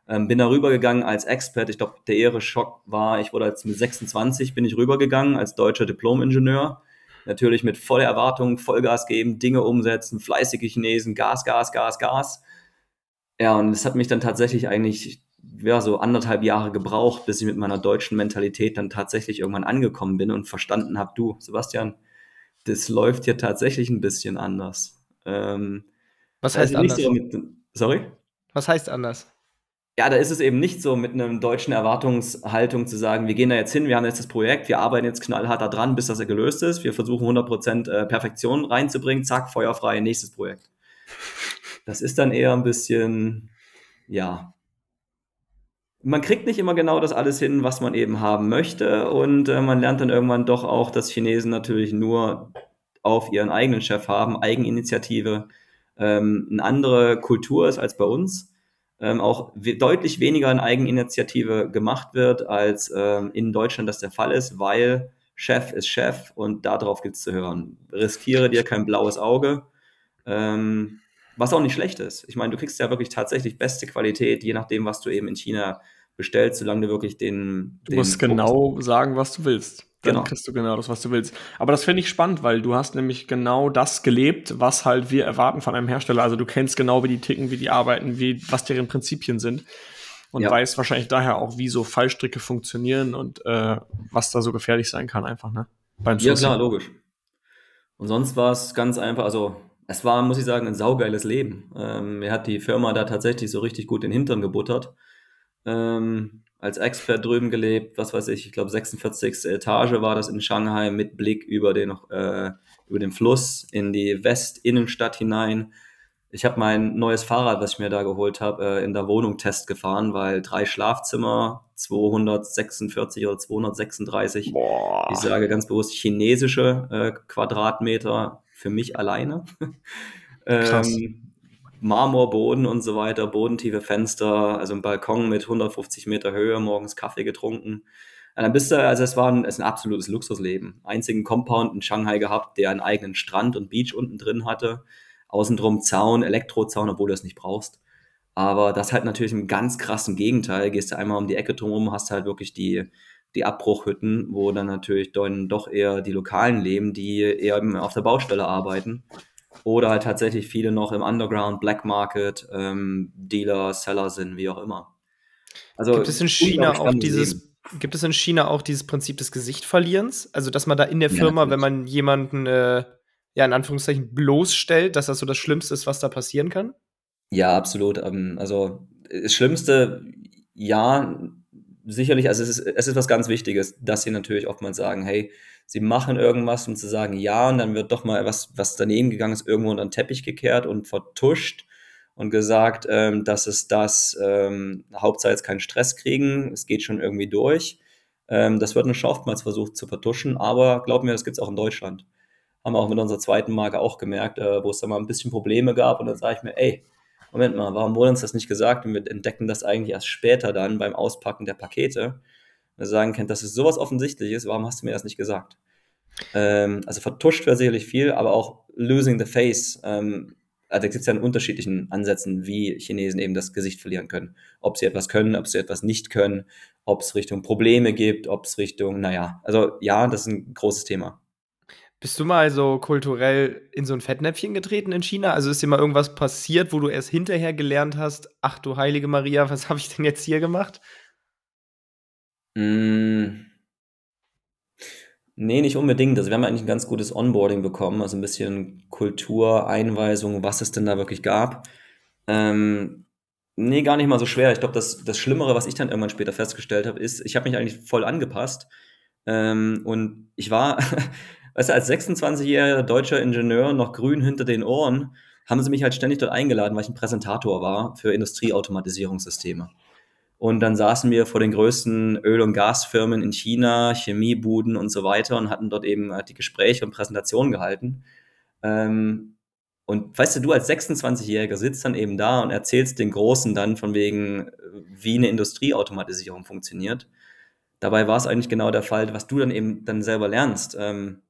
Ähm, bin da rübergegangen als Expert. Ich glaube, der Ehre-Schock war, ich wurde jetzt mit 26 bin ich rübergegangen als deutscher Diplom-Ingenieur. Natürlich mit voller Erwartung, Vollgas geben, Dinge umsetzen, fleißige Chinesen, Gas, Gas, Gas, Gas. Ja, und es hat mich dann tatsächlich eigentlich ja, so anderthalb Jahre gebraucht, bis ich mit meiner deutschen Mentalität dann tatsächlich irgendwann angekommen bin und verstanden habe, du, Sebastian, das läuft hier tatsächlich ein bisschen anders. Ähm, Was heißt anders? So mit, sorry? Was heißt anders? Ja, da ist es eben nicht so mit einer deutschen Erwartungshaltung zu sagen, wir gehen da jetzt hin, wir haben jetzt das Projekt, wir arbeiten jetzt knallhart da dran, bis das gelöst ist, wir versuchen 100% äh, Perfektion reinzubringen, zack, feuerfrei, nächstes Projekt. Das ist dann eher ein bisschen, ja, man kriegt nicht immer genau das alles hin, was man eben haben möchte. Und äh, man lernt dann irgendwann doch auch, dass Chinesen natürlich nur auf ihren eigenen Chef haben, Eigeninitiative, ähm, eine andere Kultur ist als bei uns ähm, auch deutlich weniger in Eigeninitiative gemacht wird, als ähm, in Deutschland das der Fall ist, weil Chef ist Chef und darauf gibt es zu hören. Riskiere dir kein blaues Auge, ähm, was auch nicht schlecht ist. Ich meine, du kriegst ja wirklich tatsächlich beste Qualität, je nachdem, was du eben in China bestellst, solange du wirklich den. Du den musst Fokus genau sagen, was du willst. Dann genau. kriegst du genau das, was du willst. Aber das finde ich spannend, weil du hast nämlich genau das gelebt, was halt wir erwarten von einem Hersteller. Also du kennst genau, wie die ticken, wie die arbeiten, wie, was deren Prinzipien sind. Und ja. weißt wahrscheinlich daher auch, wie so Fallstricke funktionieren und äh, was da so gefährlich sein kann, einfach, ne? Beim ja, klar, logisch. Und sonst war es ganz einfach, also es war, muss ich sagen, ein saugeiles Leben. Ähm, mir hat die Firma da tatsächlich so richtig gut den Hintern gebuttert. Ähm, als Expert drüben gelebt, was weiß ich, ich glaube 46. Etage war das in Shanghai mit Blick über den, äh, über den Fluss in die Westinnenstadt hinein. Ich habe mein neues Fahrrad, was ich mir da geholt habe, äh, in der Wohnung Test gefahren, weil drei Schlafzimmer, 246 oder 236, Boah. ich sage ganz bewusst chinesische äh, Quadratmeter für mich alleine. [laughs] Krass. ähm, Marmorboden und so weiter, bodentiefe Fenster, also ein Balkon mit 150 Meter Höhe, morgens Kaffee getrunken. Und dann bist du, also es war ein, es ein absolutes Luxusleben. Einzigen Compound in Shanghai gehabt, der einen eigenen Strand und Beach unten drin hatte. Außendrum Zaun, Elektrozaun, obwohl du es nicht brauchst. Aber das halt natürlich im ganz krassen Gegenteil. Gehst du einmal um die Ecke drumherum, hast halt wirklich die, die Abbruchhütten, wo dann natürlich dann doch eher die Lokalen leben, die eher auf der Baustelle arbeiten oder halt tatsächlich viele noch im Underground, Black Market, ähm, Dealer, Seller sind, wie auch immer. Also gibt es in China auch dieses, Leben. gibt es in China auch dieses Prinzip des Gesichtverlierens? Also, dass man da in der Firma, ja, wenn man jemanden, äh, ja, in Anführungszeichen bloßstellt, dass das so das Schlimmste ist, was da passieren kann? Ja, absolut. Ähm, also, das Schlimmste, ja, sicherlich, also es ist, es ist was ganz Wichtiges, dass sie natürlich oftmals sagen, hey, sie machen irgendwas, um zu sagen ja, und dann wird doch mal was, was daneben gegangen ist, irgendwo unter den Teppich gekehrt und vertuscht und gesagt, ähm, dass es das, ähm, Hauptsache jetzt keinen Stress kriegen, es geht schon irgendwie durch. Ähm, das wird ein oftmals versucht zu vertuschen, aber glaub mir, das gibt es auch in Deutschland. Haben wir auch mit unserer zweiten Marke auch gemerkt, äh, wo es da mal ein bisschen Probleme gab und dann sage ich mir, ey, Moment mal, warum wurde uns das nicht gesagt? Und wir entdecken das eigentlich erst später dann beim Auspacken der Pakete sagen könnt, dass es sowas offensichtlich ist, warum hast du mir das nicht gesagt? Ähm, also vertuscht wäre sicherlich viel, aber auch losing the face. Ähm, also da gibt es ja in unterschiedlichen Ansätzen, wie Chinesen eben das Gesicht verlieren können. Ob sie etwas können, ob sie etwas nicht können, ob es Richtung Probleme gibt, ob es Richtung, naja, also ja, das ist ein großes Thema. Bist du mal so kulturell in so ein Fettnäpfchen getreten in China? Also ist dir mal irgendwas passiert, wo du erst hinterher gelernt hast, ach du heilige Maria, was [laughs] habe ich denn jetzt hier gemacht? Mm. Nee, nicht unbedingt. Also wir haben eigentlich ein ganz gutes Onboarding bekommen, also ein bisschen Kultureinweisung, was es denn da wirklich gab. Ähm, nee, gar nicht mal so schwer. Ich glaube, das, das Schlimmere, was ich dann irgendwann später festgestellt habe, ist, ich habe mich eigentlich voll angepasst. Ähm, und ich war, [laughs] weißt du, als 26-jähriger deutscher Ingenieur noch grün hinter den Ohren, haben sie mich halt ständig dort eingeladen, weil ich ein Präsentator war für Industrieautomatisierungssysteme. Und dann saßen wir vor den größten Öl- und Gasfirmen in China, Chemiebuden und so weiter und hatten dort eben halt die Gespräche und Präsentationen gehalten. Ähm, und weißt du, du als 26-Jähriger sitzt dann eben da und erzählst den Großen dann von wegen, wie eine Industrieautomatisierung funktioniert. Dabei war es eigentlich genau der Fall, was du dann eben dann selber lernst. Ähm,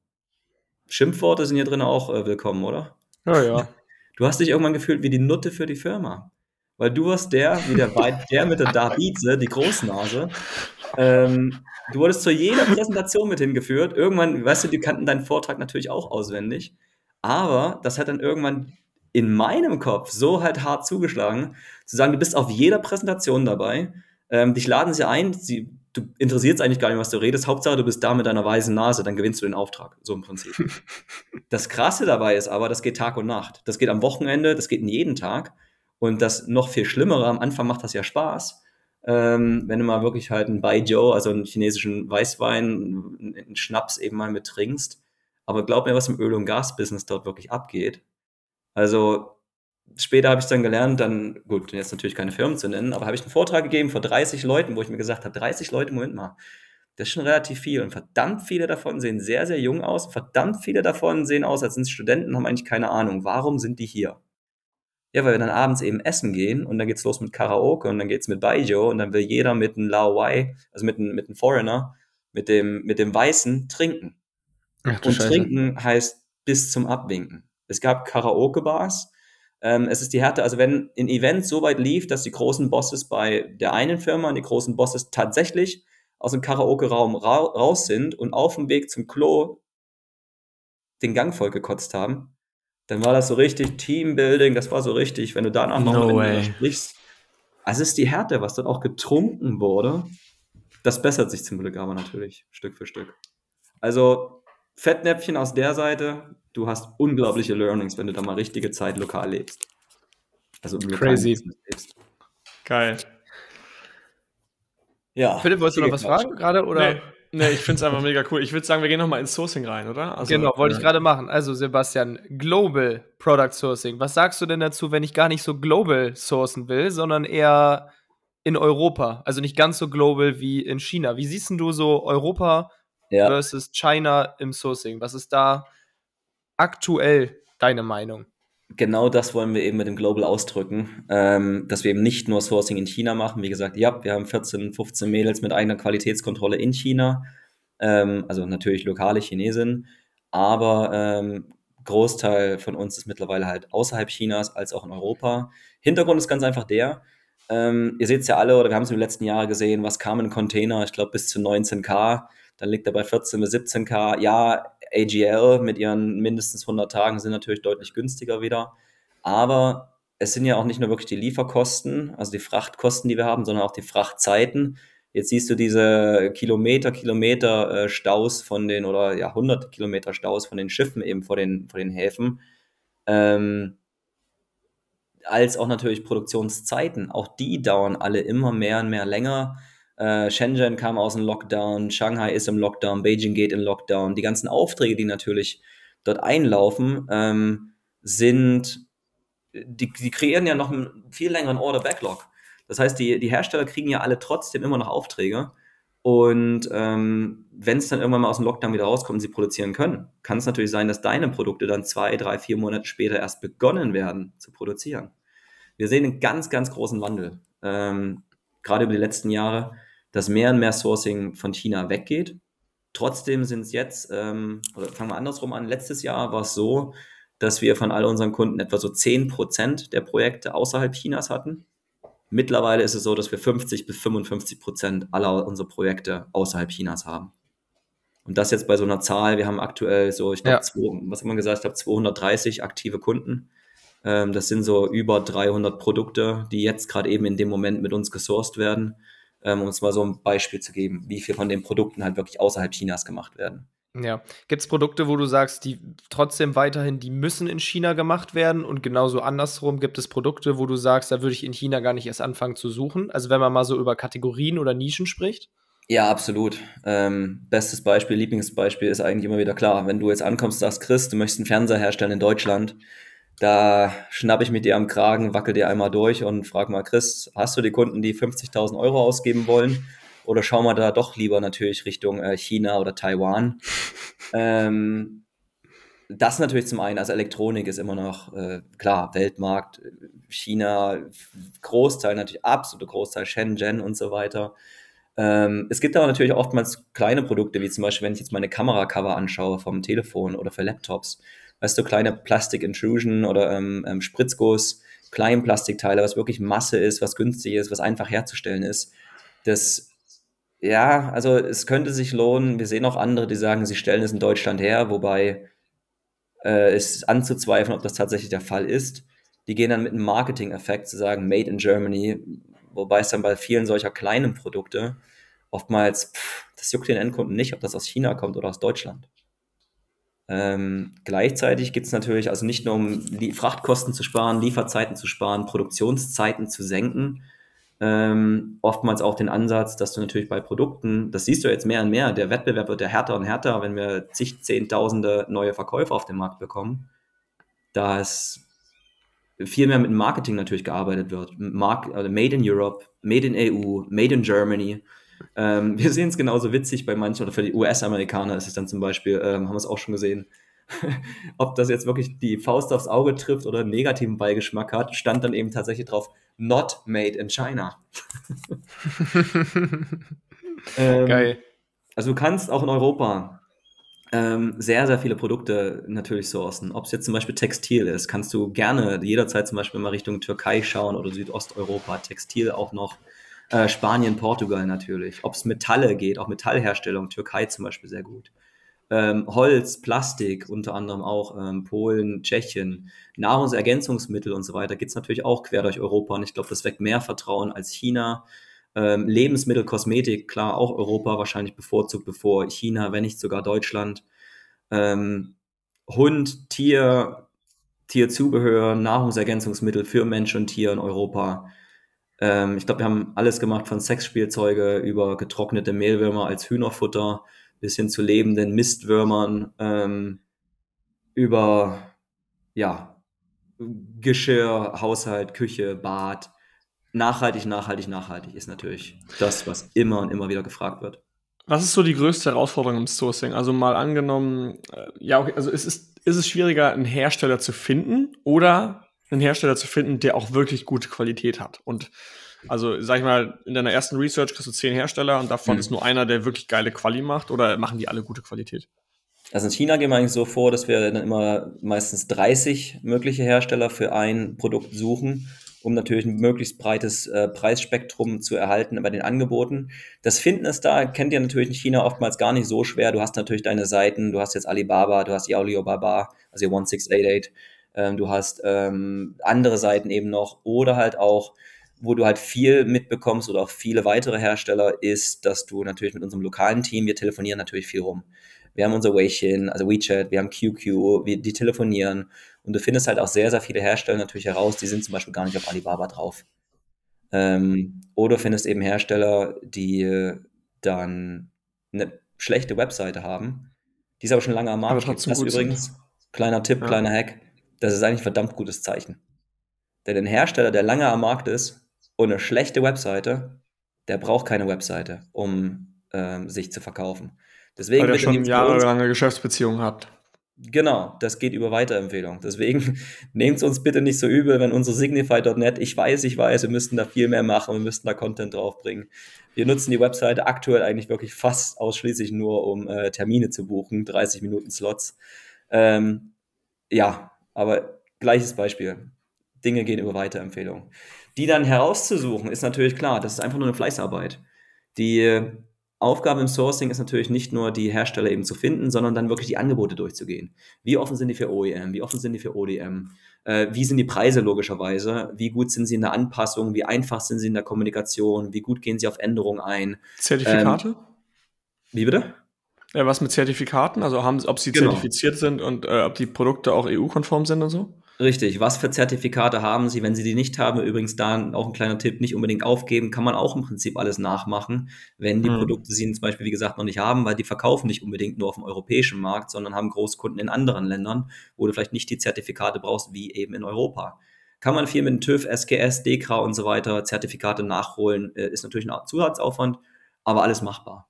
Schimpfworte sind hier drin auch äh, willkommen, oder? Ja, ja. [laughs] Du hast dich irgendwann gefühlt wie die Nutte für die Firma weil du warst der, wie der, der mit der Davize, die Großnase. Ähm, du wurdest zu jeder Präsentation mit hingeführt. Irgendwann, weißt du, die kannten deinen Vortrag natürlich auch auswendig. Aber das hat dann irgendwann in meinem Kopf so halt hart zugeschlagen, zu sagen, du bist auf jeder Präsentation dabei. Ähm, dich laden sie ein, sie, du interessierst eigentlich gar nicht, was du redest. Hauptsache, du bist da mit deiner weißen Nase, dann gewinnst du den Auftrag. So im Prinzip. [laughs] das Krasse dabei ist aber, das geht Tag und Nacht. Das geht am Wochenende, das geht jeden Tag. Und das noch viel Schlimmere, am Anfang macht das ja Spaß, ähm, wenn du mal wirklich halt einen Baijiu, also einen chinesischen Weißwein, einen Schnaps eben mal mit trinkst. Aber glaub mir, was im Öl- und Gasbusiness dort wirklich abgeht. Also später habe ich dann gelernt, dann, gut, jetzt natürlich keine Firmen zu nennen, aber habe ich einen Vortrag gegeben vor 30 Leuten, wo ich mir gesagt habe, 30 Leute, Moment mal, das ist schon relativ viel. Und verdammt viele davon sehen sehr, sehr jung aus. Verdammt viele davon sehen aus, als sind Studenten, haben eigentlich keine Ahnung. Warum sind die hier? Ja, weil wir dann abends eben essen gehen und dann geht's los mit Karaoke und dann geht's mit Baijiu und dann will jeder mit einem Lao Wai, also mit einem, mit einem Foreigner, mit dem, mit dem Weißen trinken. Ach, und Scheiße. trinken heißt bis zum Abwinken. Es gab Karaoke-Bars. Ähm, es ist die Härte, also wenn ein Event so weit lief, dass die großen Bosses bei der einen Firma und die großen Bosses tatsächlich aus dem Karaoke-Raum ra raus sind und auf dem Weg zum Klo den Gang voll gekotzt haben, dann war das so richtig Teambuilding, das war so richtig, wenn du danach noch no mit sprichst. Also es ist die Härte, was dort auch getrunken wurde. Das bessert sich zum Glück aber natürlich, Stück für Stück. Also Fettnäpfchen aus der Seite, du hast unglaubliche Learnings, wenn du da mal richtige Zeit lokal lebst. Also Crazy. Lebst. Geil. Ja. Philipp, wolltest du noch was fragen gerade? Oder? Nee. Nee, ich finde es einfach mega cool. Ich würde sagen, wir gehen nochmal ins Sourcing rein, oder? Also, genau, wollte ich gerade machen. Also, Sebastian, Global Product Sourcing. Was sagst du denn dazu, wenn ich gar nicht so global sourcen will, sondern eher in Europa? Also nicht ganz so global wie in China. Wie siehst du so Europa ja. versus China im Sourcing? Was ist da aktuell deine Meinung? Genau das wollen wir eben mit dem Global ausdrücken, ähm, dass wir eben nicht nur Sourcing in China machen. Wie gesagt, ja, wir haben 14, 15 Mädels mit eigener Qualitätskontrolle in China, ähm, also natürlich lokale Chinesen, aber ähm, Großteil von uns ist mittlerweile halt außerhalb Chinas als auch in Europa. Hintergrund ist ganz einfach der, ähm, ihr seht es ja alle, oder wir haben es den letzten Jahren gesehen, was kam in Container, ich glaube bis zu 19k, dann liegt er bei 14 bis 17k. Ja, AGL mit ihren mindestens 100 Tagen sind natürlich deutlich günstiger wieder. Aber es sind ja auch nicht nur wirklich die Lieferkosten, also die Frachtkosten, die wir haben, sondern auch die Frachtzeiten. Jetzt siehst du diese Kilometer, Kilometer äh, Staus von den, oder ja, hunderte Kilometer Staus von den Schiffen eben vor den, vor den Häfen. Ähm, als auch natürlich Produktionszeiten. Auch die dauern alle immer mehr und mehr länger. Äh, Shenzhen kam aus dem Lockdown, Shanghai ist im Lockdown, Beijing geht in Lockdown. Die ganzen Aufträge, die natürlich dort einlaufen, ähm, sind, die, die kreieren ja noch einen viel längeren Order-Backlog. Das heißt, die, die Hersteller kriegen ja alle trotzdem immer noch Aufträge. Und ähm, wenn es dann irgendwann mal aus dem Lockdown wieder rauskommt und sie produzieren können, kann es natürlich sein, dass deine Produkte dann zwei, drei, vier Monate später erst begonnen werden zu produzieren. Wir sehen einen ganz, ganz großen Wandel, ähm, gerade über die letzten Jahre dass mehr und mehr Sourcing von China weggeht. Trotzdem sind es jetzt, ähm, oder fangen wir andersrum an, letztes Jahr war es so, dass wir von all unseren Kunden etwa so 10% der Projekte außerhalb Chinas hatten. Mittlerweile ist es so, dass wir 50 bis 55 Prozent aller unserer Projekte außerhalb Chinas haben. Und das jetzt bei so einer Zahl, wir haben aktuell so, ich glaube, ja. was hat man gesagt, ich glaube 230 aktive Kunden. Ähm, das sind so über 300 Produkte, die jetzt gerade eben in dem Moment mit uns gesourced werden um uns mal so ein Beispiel zu geben, wie viel von den Produkten halt wirklich außerhalb Chinas gemacht werden. Ja. Gibt es Produkte, wo du sagst, die trotzdem weiterhin, die müssen in China gemacht werden und genauso andersrum gibt es Produkte, wo du sagst, da würde ich in China gar nicht erst anfangen zu suchen? Also wenn man mal so über Kategorien oder Nischen spricht? Ja, absolut. Ähm, bestes Beispiel, Lieblingsbeispiel ist eigentlich immer wieder klar. Wenn du jetzt ankommst, sagst, Chris, du möchtest einen Fernseher herstellen in Deutschland, da schnapp ich mit dir am Kragen, wackel dir einmal durch und frag mal, Chris, hast du die Kunden, die 50.000 Euro ausgeben wollen? Oder schauen wir da doch lieber natürlich Richtung äh, China oder Taiwan? [laughs] ähm, das natürlich zum einen, also Elektronik ist immer noch, äh, klar, Weltmarkt, China, Großteil natürlich, absolute Großteil, Shenzhen und so weiter. Ähm, es gibt aber natürlich oftmals kleine Produkte, wie zum Beispiel, wenn ich jetzt meine Kameracover anschaue vom Telefon oder für Laptops weißt du, kleine Plastik-Intrusion oder ähm, ähm, Spritzguss, Kleinplastikteile, was wirklich Masse ist, was günstig ist, was einfach herzustellen ist. Das, ja, also es könnte sich lohnen. Wir sehen auch andere, die sagen, sie stellen es in Deutschland her, wobei äh, es anzuzweifeln, ob das tatsächlich der Fall ist. Die gehen dann mit einem Marketing-Effekt zu sagen, Made in Germany, wobei es dann bei vielen solcher kleinen Produkte oftmals, pff, das juckt den Endkunden nicht, ob das aus China kommt oder aus Deutschland. Ähm, gleichzeitig gibt es natürlich, also nicht nur um Frachtkosten zu sparen, Lieferzeiten zu sparen, Produktionszeiten zu senken, ähm, oftmals auch den Ansatz, dass du natürlich bei Produkten, das siehst du jetzt mehr und mehr, der Wettbewerb wird ja härter und härter, wenn wir zig, zehntausende neue Verkäufer auf dem Markt bekommen, dass viel mehr mit Marketing natürlich gearbeitet wird. Mark also Made in Europe, Made in EU, Made in Germany. Ähm, [laughs] wir sehen es genauso witzig bei manchen, oder für die US-Amerikaner ist es dann zum Beispiel, ähm, haben wir es auch schon gesehen, [laughs] ob das jetzt wirklich die Faust aufs Auge trifft oder einen negativen Beigeschmack hat, stand dann eben tatsächlich drauf, not made in China. [laughs] ähm, Geil. Also du kannst auch in Europa ähm, sehr, sehr viele Produkte natürlich sourcen. Ob es jetzt zum Beispiel Textil ist, kannst du gerne jederzeit zum Beispiel mal Richtung Türkei schauen oder Südosteuropa. Textil auch noch. Äh, Spanien, Portugal natürlich. Ob es Metalle geht, auch Metallherstellung, Türkei zum Beispiel sehr gut. Ähm, Holz, Plastik, unter anderem auch ähm, Polen, Tschechien, Nahrungsergänzungsmittel und so weiter, gibt es natürlich auch quer durch Europa. Und ich glaube, das weckt mehr Vertrauen als China. Ähm, Lebensmittel, Kosmetik, klar, auch Europa wahrscheinlich bevorzugt, bevor China, wenn nicht sogar Deutschland. Ähm, Hund, Tier, Tierzubehör, Nahrungsergänzungsmittel für Mensch und Tier in Europa. Ähm, ich glaube, wir haben alles gemacht von Sexspielzeuge über getrocknete Mehlwürmer als Hühnerfutter bis hin zu lebenden Mistwürmern, ähm, über ja, Geschirr, Haushalt, Küche, Bad. Nachhaltig, nachhaltig, nachhaltig ist natürlich das, was immer und immer wieder gefragt wird. Was ist so die größte Herausforderung im Sourcing? Also mal angenommen, äh, ja, okay, also ist es, ist es schwieriger, einen Hersteller zu finden oder einen Hersteller zu finden, der auch wirklich gute Qualität hat? Und also, sag ich mal, in deiner ersten Research kriegst du zehn Hersteller und davon mhm. ist nur einer, der wirklich geile Quali macht oder machen die alle gute Qualität? Also in China gehen wir eigentlich so vor, dass wir dann immer meistens 30 mögliche Hersteller für ein Produkt suchen, um natürlich ein möglichst breites äh, Preisspektrum zu erhalten bei den Angeboten. Das Finden ist da, kennt ihr natürlich in China oftmals gar nicht so schwer. Du hast natürlich deine Seiten, du hast jetzt Alibaba, du hast die Alibaba, also die 1688, ähm, du hast ähm, andere Seiten eben noch oder halt auch wo du halt viel mitbekommst oder auch viele weitere Hersteller, ist, dass du natürlich mit unserem lokalen Team, wir telefonieren natürlich viel rum. Wir haben unser Weixin, also WeChat, wir haben QQ, wir, die telefonieren und du findest halt auch sehr, sehr viele Hersteller natürlich heraus, die sind zum Beispiel gar nicht auf Alibaba drauf. Ähm, oder findest eben Hersteller, die dann eine schlechte Webseite haben, die ist aber schon lange am Markt. Aber trotzdem das übrigens, sind. kleiner Tipp, ja. kleiner Hack, das ist eigentlich ein verdammt gutes Zeichen. Denn ein Hersteller, der lange am Markt ist, und eine schlechte Webseite, der braucht keine Webseite, um ähm, sich zu verkaufen. Deswegen Weil ihr schon jahrelange Geschäftsbeziehungen habt. Genau, das geht über Weiterempfehlung. Deswegen [laughs] nehmt es uns bitte nicht so übel, wenn unsere Signify.net, ich weiß, ich weiß, wir müssten da viel mehr machen, wir müssten da Content draufbringen. Wir nutzen die Webseite aktuell eigentlich wirklich fast ausschließlich nur, um äh, Termine zu buchen, 30 Minuten Slots. Ähm, ja, aber gleiches Beispiel. Dinge gehen über Weiterempfehlung. Die dann herauszusuchen, ist natürlich klar, das ist einfach nur eine Fleißarbeit. Die Aufgabe im Sourcing ist natürlich nicht nur die Hersteller eben zu finden, sondern dann wirklich die Angebote durchzugehen. Wie offen sind die für OEM? Wie offen sind die für ODM? Äh, wie sind die Preise logischerweise? Wie gut sind sie in der Anpassung? Wie einfach sind sie in der Kommunikation? Wie gut gehen sie auf Änderungen ein? Zertifikate? Ähm, wie bitte? Ja, was mit Zertifikaten? Also haben, ob sie genau. zertifiziert sind und äh, ob die Produkte auch EU-konform sind und so? Richtig. Was für Zertifikate haben Sie? Wenn Sie die nicht haben, übrigens da auch ein kleiner Tipp, nicht unbedingt aufgeben, kann man auch im Prinzip alles nachmachen, wenn die mhm. Produkte Sie zum Beispiel, wie gesagt, noch nicht haben, weil die verkaufen nicht unbedingt nur auf dem europäischen Markt, sondern haben Großkunden in anderen Ländern, wo du vielleicht nicht die Zertifikate brauchst, wie eben in Europa. Kann man viel mit TÜV, SGS, DEKRA und so weiter Zertifikate nachholen, äh, ist natürlich ein Zusatzaufwand, aber alles machbar.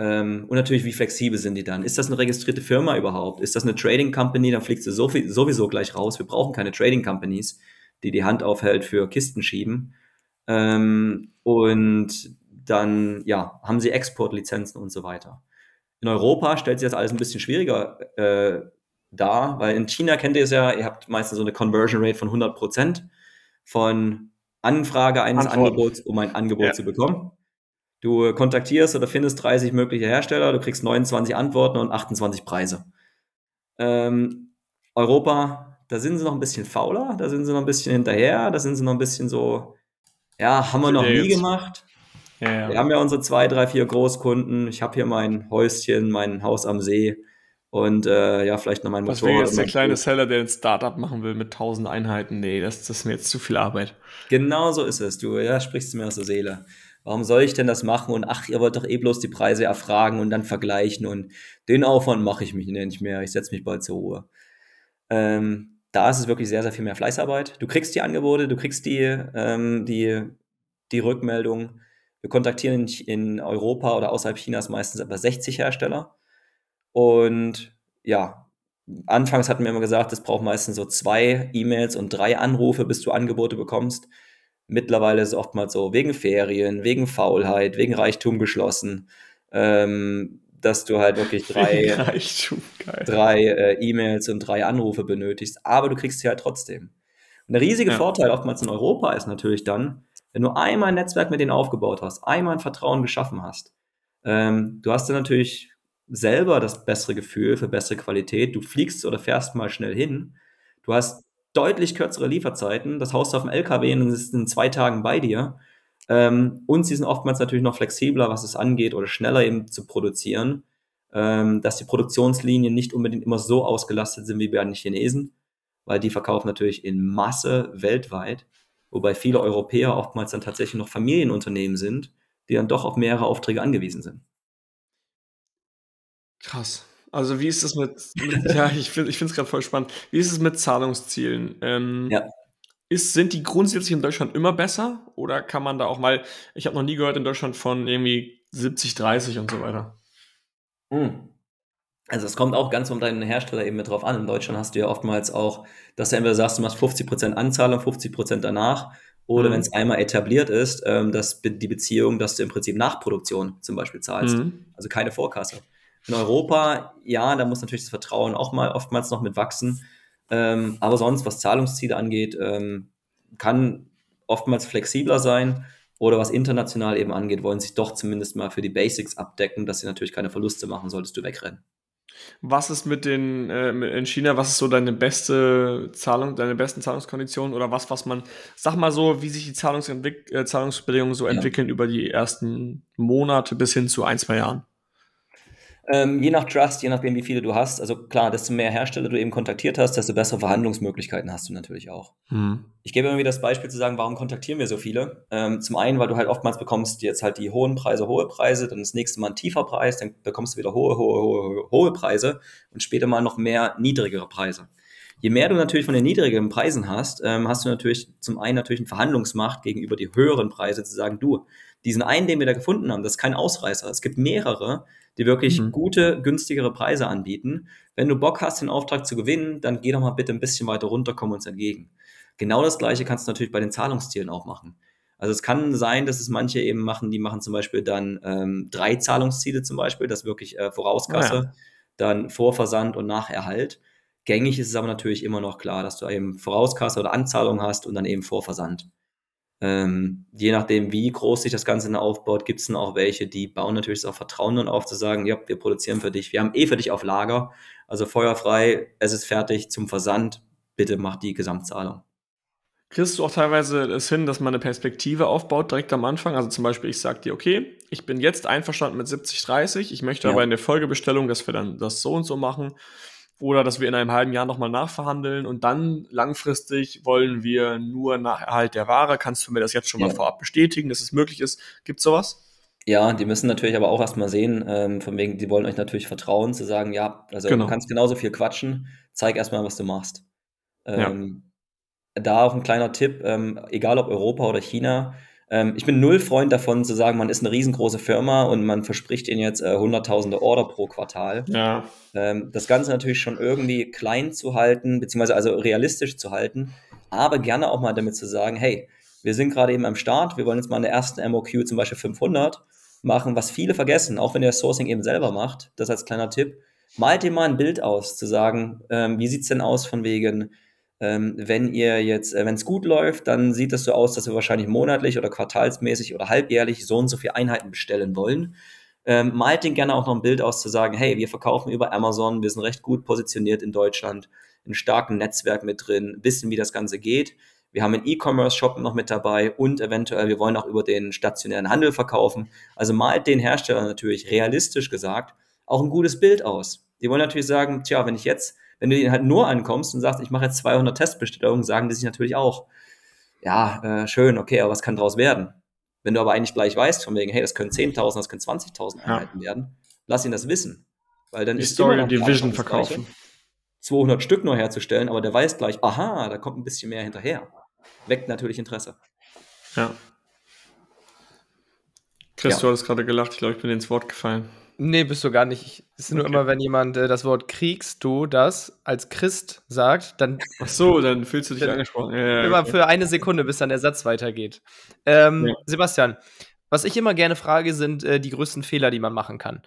Ähm, und natürlich, wie flexibel sind die dann? Ist das eine registrierte Firma überhaupt? Ist das eine Trading Company? Dann fliegst du sowieso gleich raus. Wir brauchen keine Trading Companies, die die Hand aufhält für Kisten schieben. Ähm, und dann, ja, haben sie Exportlizenzen und so weiter. In Europa stellt sich das alles ein bisschen schwieriger äh, dar, weil in China kennt ihr es ja, ihr habt meistens so eine Conversion Rate von 100 Prozent von Anfrage eines Antwort. Angebots, um ein Angebot ja. zu bekommen. Du kontaktierst oder findest 30 mögliche Hersteller, du kriegst 29 Antworten und 28 Preise. Ähm, Europa, da sind sie noch ein bisschen fauler, da sind sie noch ein bisschen hinterher, da sind sie noch ein bisschen so, ja, haben wir noch nie gemacht. Ja, ja. Wir haben ja unsere zwei, drei, vier Großkunden. Ich habe hier mein Häuschen, mein Haus am See. und äh, ja, vielleicht noch mein Motor. Was wäre jetzt der kleine Seller, der ein Startup machen will mit 1000 Einheiten? Nee, das, das ist mir jetzt zu viel Arbeit. Genau so ist es. Du ja, sprichst mir aus der Seele. Warum soll ich denn das machen? Und ach, ihr wollt doch eh bloß die Preise erfragen und dann vergleichen. Und den Aufwand mache ich mich nicht mehr. Ich setze mich bald zur Ruhe. Ähm, da ist es wirklich sehr, sehr viel mehr Fleißarbeit. Du kriegst die Angebote, du kriegst die, ähm, die, die Rückmeldung. Wir kontaktieren in Europa oder außerhalb Chinas meistens etwa 60 Hersteller und ja, anfangs hatten wir immer gesagt, es braucht meistens so zwei E-Mails und drei Anrufe, bis du Angebote bekommst. Mittlerweile ist es oftmals so wegen Ferien, wegen Faulheit, wegen Reichtum geschlossen, ähm, dass du halt wirklich [laughs] drei, drei äh, E-Mails und drei Anrufe benötigst, aber du kriegst sie halt trotzdem. Und der riesige ja. Vorteil oftmals in Europa ist natürlich dann, wenn du einmal ein Netzwerk mit denen aufgebaut hast, einmal ein Vertrauen geschaffen hast, ähm, du hast dann natürlich selber das bessere Gefühl für bessere Qualität. Du fliegst oder fährst mal schnell hin. Du hast deutlich kürzere Lieferzeiten. Das haust du auf dem LKW ist in zwei Tagen bei dir. Ähm, und sie sind oftmals natürlich noch flexibler, was es angeht, oder schneller eben zu produzieren, ähm, dass die Produktionslinien nicht unbedingt immer so ausgelastet sind wie bei den Chinesen, weil die verkaufen natürlich in Masse weltweit, wobei viele Europäer oftmals dann tatsächlich noch Familienunternehmen sind, die dann doch auf mehrere Aufträge angewiesen sind. Krass. Also wie ist es mit, mit [laughs] ja, ich finde es gerade voll spannend. Wie ist es mit Zahlungszielen? Ähm, ja. Ist, sind die grundsätzlich in Deutschland immer besser oder kann man da auch mal, ich habe noch nie gehört in Deutschland von irgendwie 70, 30 und so weiter. Hm. Also es kommt auch ganz um deinen Hersteller eben mit drauf an. In Deutschland hast du ja oftmals auch, dass du entweder sagst, du machst 50% Anzahlung, 50% danach. Oder mhm. wenn es einmal etabliert ist, ähm, dass die Beziehung, dass du im Prinzip Nachproduktion zum Beispiel zahlst. Mhm. Also keine Vorkasse. In Europa, ja, da muss natürlich das Vertrauen auch mal oftmals noch mit wachsen. Ähm, aber sonst, was Zahlungsziele angeht, ähm, kann oftmals flexibler sein. Oder was international eben angeht, wollen sich doch zumindest mal für die Basics abdecken, dass sie natürlich keine Verluste machen, solltest du wegrennen. Was ist mit den äh, in China, was ist so deine beste Zahlung, deine besten Zahlungskonditionen oder was, was man, sag mal so, wie sich die Zahlungsentwick äh, Zahlungsbedingungen so ja. entwickeln über die ersten Monate bis hin zu ein, zwei Jahren? Ähm, je nach Trust, je nachdem, wie viele du hast. Also klar, desto mehr Hersteller du eben kontaktiert hast, desto bessere Verhandlungsmöglichkeiten hast du natürlich auch. Hm. Ich gebe immer wieder das Beispiel zu sagen, warum kontaktieren wir so viele? Ähm, zum einen, weil du halt oftmals bekommst jetzt halt die hohen Preise, hohe Preise, dann das nächste Mal ein tiefer Preis, dann bekommst du wieder hohe, hohe, hohe, hohe Preise und später mal noch mehr niedrigere Preise. Je mehr du natürlich von den niedrigeren Preisen hast, ähm, hast du natürlich zum einen natürlich eine Verhandlungsmacht gegenüber die höheren Preise zu sagen, du, diesen einen, den wir da gefunden haben, das ist kein Ausreißer. Es gibt mehrere, die wirklich mhm. gute, günstigere Preise anbieten. Wenn du Bock hast, den Auftrag zu gewinnen, dann geh doch mal bitte ein bisschen weiter runter, komm uns entgegen. Genau das gleiche kannst du natürlich bei den Zahlungszielen auch machen. Also es kann sein, dass es manche eben machen, die machen zum Beispiel dann ähm, drei Zahlungsziele zum Beispiel, das wirklich äh, Vorauskasse, ja. dann Vorversand und Nacherhalt. Gängig ist es aber natürlich immer noch klar, dass du eben Vorauskasse oder Anzahlung hast und dann eben Vorversand. Ähm, je nachdem, wie groß sich das Ganze dann aufbaut, gibt es dann auch welche, die bauen natürlich auch Vertrauen dann auf, zu sagen, ja, wir produzieren für dich, wir haben eh für dich auf Lager, also feuerfrei, es ist fertig zum Versand, bitte mach die Gesamtzahlung. Kriegst du auch teilweise es hin, dass man eine Perspektive aufbaut direkt am Anfang? Also zum Beispiel, ich sage dir, okay, ich bin jetzt einverstanden mit 70, 30, ich möchte ja. aber in der Folgebestellung, dass wir dann das so und so machen oder dass wir in einem halben Jahr nochmal nachverhandeln und dann langfristig wollen wir nur nach Erhalt der Ware. Kannst du mir das jetzt schon mal vorab bestätigen, dass es möglich ist? Gibt es sowas? Ja, die müssen natürlich aber auch erstmal sehen, ähm, von wegen, die wollen euch natürlich vertrauen, zu sagen, ja, also genau. du kannst genauso viel quatschen, zeig erstmal, was du machst. Ähm, ja. Da auch ein kleiner Tipp, ähm, egal ob Europa oder China, ähm, ich bin null Freund davon zu sagen, man ist eine riesengroße Firma und man verspricht ihnen jetzt äh, hunderttausende Order pro Quartal. Ja. Ähm, das Ganze natürlich schon irgendwie klein zu halten, beziehungsweise also realistisch zu halten, aber gerne auch mal damit zu sagen, hey, wir sind gerade eben am Start, wir wollen jetzt mal in der ersten MOQ zum Beispiel 500 machen, was viele vergessen, auch wenn ihr Sourcing eben selber macht, das als kleiner Tipp, malt dir mal ein Bild aus, zu sagen, ähm, wie sieht's denn aus von wegen, ähm, wenn ihr jetzt, äh, wenn es gut läuft, dann sieht es so aus, dass wir wahrscheinlich monatlich oder quartalsmäßig oder halbjährlich so und so viele Einheiten bestellen wollen. Ähm, malt den gerne auch noch ein Bild aus, zu sagen, hey, wir verkaufen über Amazon, wir sind recht gut positioniert in Deutschland, ein starken Netzwerk mit drin, wissen, wie das Ganze geht. Wir haben einen E-Commerce-Shop noch mit dabei und eventuell, wir wollen auch über den stationären Handel verkaufen. Also malt den Hersteller natürlich realistisch gesagt auch ein gutes Bild aus Die wollen natürlich sagen, tja, wenn ich jetzt, wenn du ihnen halt nur ankommst und sagst, ich mache jetzt 200 Testbestellungen, sagen die sich natürlich auch, ja, äh, schön, okay, aber was kann daraus werden? Wenn du aber eigentlich gleich weißt, von wegen, hey, das können 10.000, das können 20.000 Einheiten ja. werden, lass ihn das wissen. Weil dann die ist Story und die Vision verkaufen. 200 Stück nur herzustellen, aber der weiß gleich, aha, da kommt ein bisschen mehr hinterher. Weckt natürlich Interesse. Ja. Chris, ja. du hattest gerade gelacht, ich glaube, ich bin ins Wort gefallen. Nee, bist du gar nicht. Es ist okay. nur immer, wenn jemand äh, das Wort kriegst du das als Christ sagt, dann. Ach so, dann fühlst du dich angesprochen. Ja, ja, immer okay. für eine Sekunde, bis dann der Satz weitergeht. Ähm, ja. Sebastian, was ich immer gerne frage, sind äh, die größten Fehler, die man machen kann.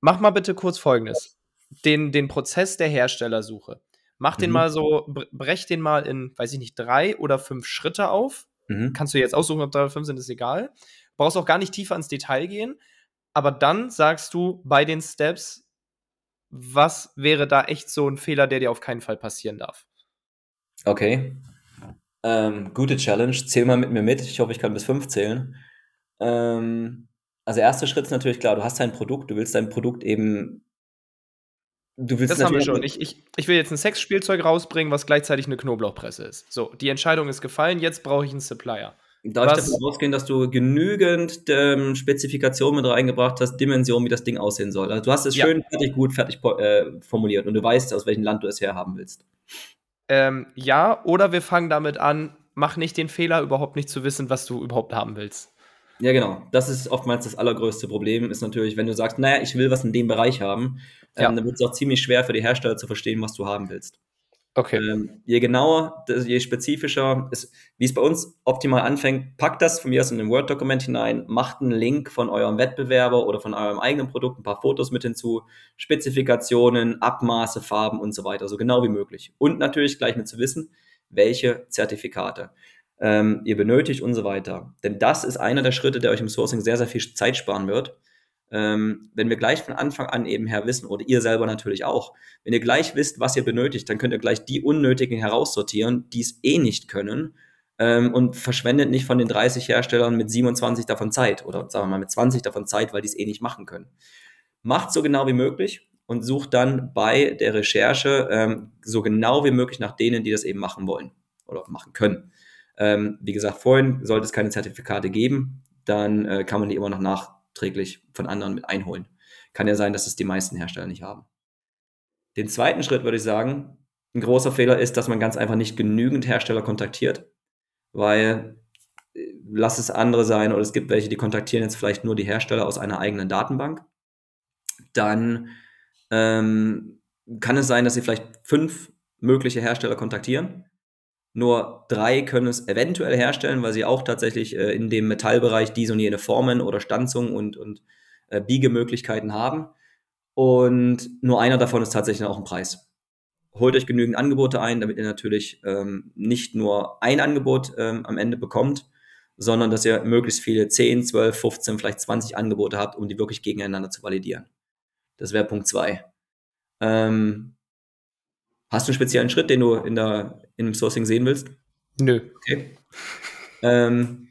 Mach mal bitte kurz folgendes: den, den Prozess der Herstellersuche. Mach mhm. den mal so, brech den mal in, weiß ich nicht, drei oder fünf Schritte auf. Mhm. Kannst du jetzt aussuchen, ob drei oder fünf sind, ist egal. Brauchst auch gar nicht tiefer ins Detail gehen. Aber dann sagst du bei den Steps, was wäre da echt so ein Fehler, der dir auf keinen Fall passieren darf? Okay. Ähm, gute Challenge. Zähl mal mit mir mit. Ich hoffe, ich kann bis fünf zählen. Ähm, also, erster Schritt ist natürlich klar, du hast dein Produkt, du willst dein Produkt eben Du willst das haben wir schon. Ich, ich, ich will jetzt ein Sexspielzeug rausbringen, was gleichzeitig eine Knoblauchpresse ist. So, die Entscheidung ist gefallen, jetzt brauche ich einen Supplier. Darf was? ich davon ausgehen, dass du genügend ähm, Spezifikationen mit reingebracht hast, Dimensionen, wie das Ding aussehen soll? Also du hast es ja. schön fertig, gut, fertig äh, formuliert und du weißt, aus welchem Land du es herhaben willst. Ähm, ja, oder wir fangen damit an, mach nicht den Fehler, überhaupt nicht zu wissen, was du überhaupt haben willst. Ja, genau. Das ist oftmals das allergrößte Problem, ist natürlich, wenn du sagst, naja, ich will was in dem Bereich haben, ähm, ja. dann wird es auch ziemlich schwer für die Hersteller zu verstehen, was du haben willst. Okay. Ähm, je genauer, je spezifischer, ist, wie es bei uns optimal anfängt, packt das von mir aus in ein Word-Dokument hinein, macht einen Link von eurem Wettbewerber oder von eurem eigenen Produkt, ein paar Fotos mit hinzu, Spezifikationen, Abmaße, Farben und so weiter, so genau wie möglich. Und natürlich gleich mit zu wissen, welche Zertifikate ähm, ihr benötigt und so weiter. Denn das ist einer der Schritte, der euch im Sourcing sehr, sehr viel Zeit sparen wird. Ähm, wenn wir gleich von Anfang an eben her wissen, oder ihr selber natürlich auch, wenn ihr gleich wisst, was ihr benötigt, dann könnt ihr gleich die Unnötigen heraussortieren, die es eh nicht können ähm, und verschwendet nicht von den 30 Herstellern mit 27 davon Zeit oder sagen wir mal mit 20 davon Zeit, weil die es eh nicht machen können. Macht so genau wie möglich und sucht dann bei der Recherche ähm, so genau wie möglich nach denen, die das eben machen wollen oder machen können. Ähm, wie gesagt, vorhin sollte es keine Zertifikate geben, dann äh, kann man die immer noch nachträglich von anderen mit einholen. Kann ja sein, dass es die meisten Hersteller nicht haben. Den zweiten Schritt würde ich sagen, ein großer Fehler ist, dass man ganz einfach nicht genügend Hersteller kontaktiert, weil äh, lass es andere sein oder es gibt welche, die kontaktieren jetzt vielleicht nur die Hersteller aus einer eigenen Datenbank. Dann ähm, kann es sein, dass sie vielleicht fünf mögliche Hersteller kontaktieren nur drei können es eventuell herstellen, weil sie auch tatsächlich äh, in dem Metallbereich diese und jene Formen oder Stanzungen und, und äh, Biegemöglichkeiten haben. Und nur einer davon ist tatsächlich auch ein Preis. Holt euch genügend Angebote ein, damit ihr natürlich ähm, nicht nur ein Angebot ähm, am Ende bekommt, sondern dass ihr möglichst viele 10, 12, 15, vielleicht 20 Angebote habt, um die wirklich gegeneinander zu validieren. Das wäre Punkt zwei. Ähm, hast du einen speziellen Schritt, den du in der, im Sourcing sehen willst? Nö. Okay. Ähm,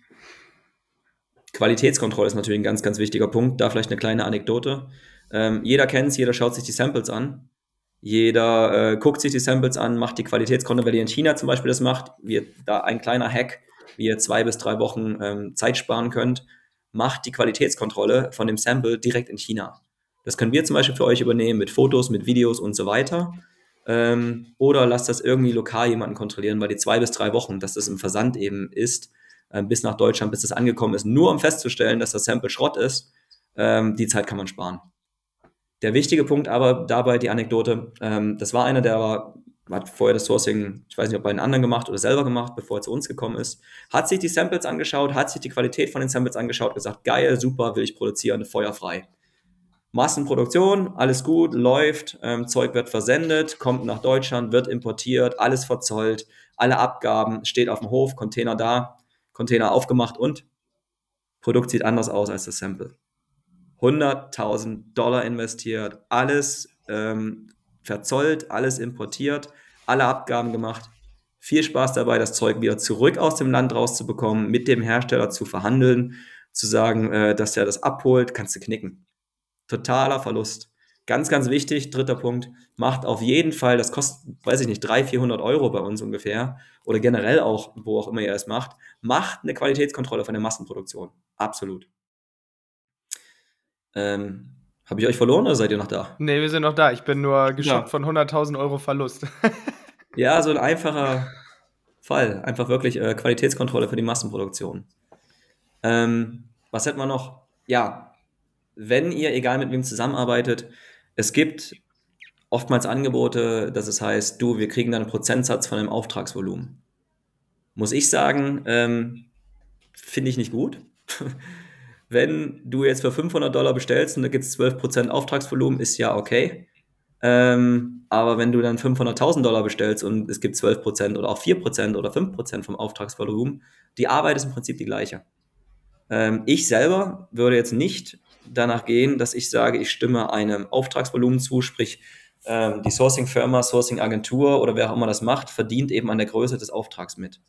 Qualitätskontrolle ist natürlich ein ganz, ganz wichtiger Punkt. Da vielleicht eine kleine Anekdote. Ähm, jeder kennt es, jeder schaut sich die Samples an. Jeder äh, guckt sich die Samples an, macht die Qualitätskontrolle, weil ihr in China zum Beispiel das macht. Wie da ein kleiner Hack, wie ihr zwei bis drei Wochen ähm, Zeit sparen könnt. Macht die Qualitätskontrolle von dem Sample direkt in China. Das können wir zum Beispiel für euch übernehmen mit Fotos, mit Videos und so weiter. Ähm, oder lasst das irgendwie lokal jemanden kontrollieren, weil die zwei bis drei Wochen, dass das im Versand eben ist, äh, bis nach Deutschland, bis das angekommen ist, nur um festzustellen, dass das Sample Schrott ist, ähm, die Zeit kann man sparen. Der wichtige Punkt aber dabei, die Anekdote, ähm, das war einer, der war, hat vorher das Sourcing, ich weiß nicht, ob bei den anderen gemacht oder selber gemacht, bevor er zu uns gekommen ist, hat sich die Samples angeschaut, hat sich die Qualität von den Samples angeschaut, gesagt, geil, super, will ich produzieren, feuerfrei. Massenproduktion, alles gut, läuft, ähm, Zeug wird versendet, kommt nach Deutschland, wird importiert, alles verzollt, alle Abgaben, steht auf dem Hof, Container da, Container aufgemacht und Produkt sieht anders aus als das Sample. 100.000 Dollar investiert, alles ähm, verzollt, alles importiert, alle Abgaben gemacht. Viel Spaß dabei, das Zeug wieder zurück aus dem Land rauszubekommen, mit dem Hersteller zu verhandeln, zu sagen, äh, dass er das abholt, kannst du knicken totaler Verlust. Ganz, ganz wichtig, dritter Punkt, macht auf jeden Fall, das kostet, weiß ich nicht, 300, 400 Euro bei uns ungefähr oder generell auch, wo auch immer ihr es macht, macht eine Qualitätskontrolle von der Massenproduktion. Absolut. Ähm, Habe ich euch verloren oder seid ihr noch da? Nee, wir sind noch da. Ich bin nur geschockt ja. von 100.000 Euro Verlust. [laughs] ja, so ein einfacher Fall. Einfach wirklich äh, Qualitätskontrolle für die Massenproduktion. Ähm, was hätten wir noch? Ja, wenn ihr, egal mit wem zusammenarbeitet, es gibt oftmals Angebote, dass es heißt, du, wir kriegen dann einen Prozentsatz von einem Auftragsvolumen. Muss ich sagen, ähm, finde ich nicht gut. [laughs] Wenn du jetzt für 500 Dollar bestellst und da gibt es 12% Auftragsvolumen, ist ja okay. Ähm, aber wenn du dann 500.000 Dollar bestellst und es gibt 12% oder auch 4% oder 5% vom Auftragsvolumen, die Arbeit ist im Prinzip die gleiche. Ähm, ich selber würde jetzt nicht danach gehen, dass ich sage, ich stimme einem Auftragsvolumen zu, sprich ähm, die Sourcing-Firma, Sourcing-Agentur oder wer auch immer das macht, verdient eben an der Größe des Auftrags mit.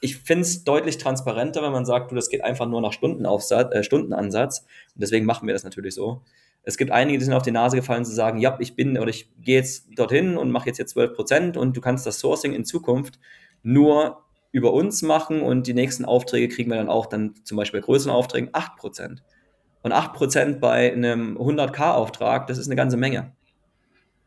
Ich finde es deutlich transparenter, wenn man sagt, du, das geht einfach nur nach Stundenaufsatz, äh, Stundenansatz. Und deswegen machen wir das natürlich so. Es gibt einige, die sind auf die Nase gefallen zu sagen, ja, ich bin oder ich gehe jetzt dorthin und mache jetzt hier 12 Prozent und du kannst das Sourcing in Zukunft nur über uns machen und die nächsten Aufträge kriegen wir dann auch dann zum Beispiel bei größeren Aufträgen 8 Prozent. Und 8% bei einem 100k-Auftrag, das ist eine ganze Menge.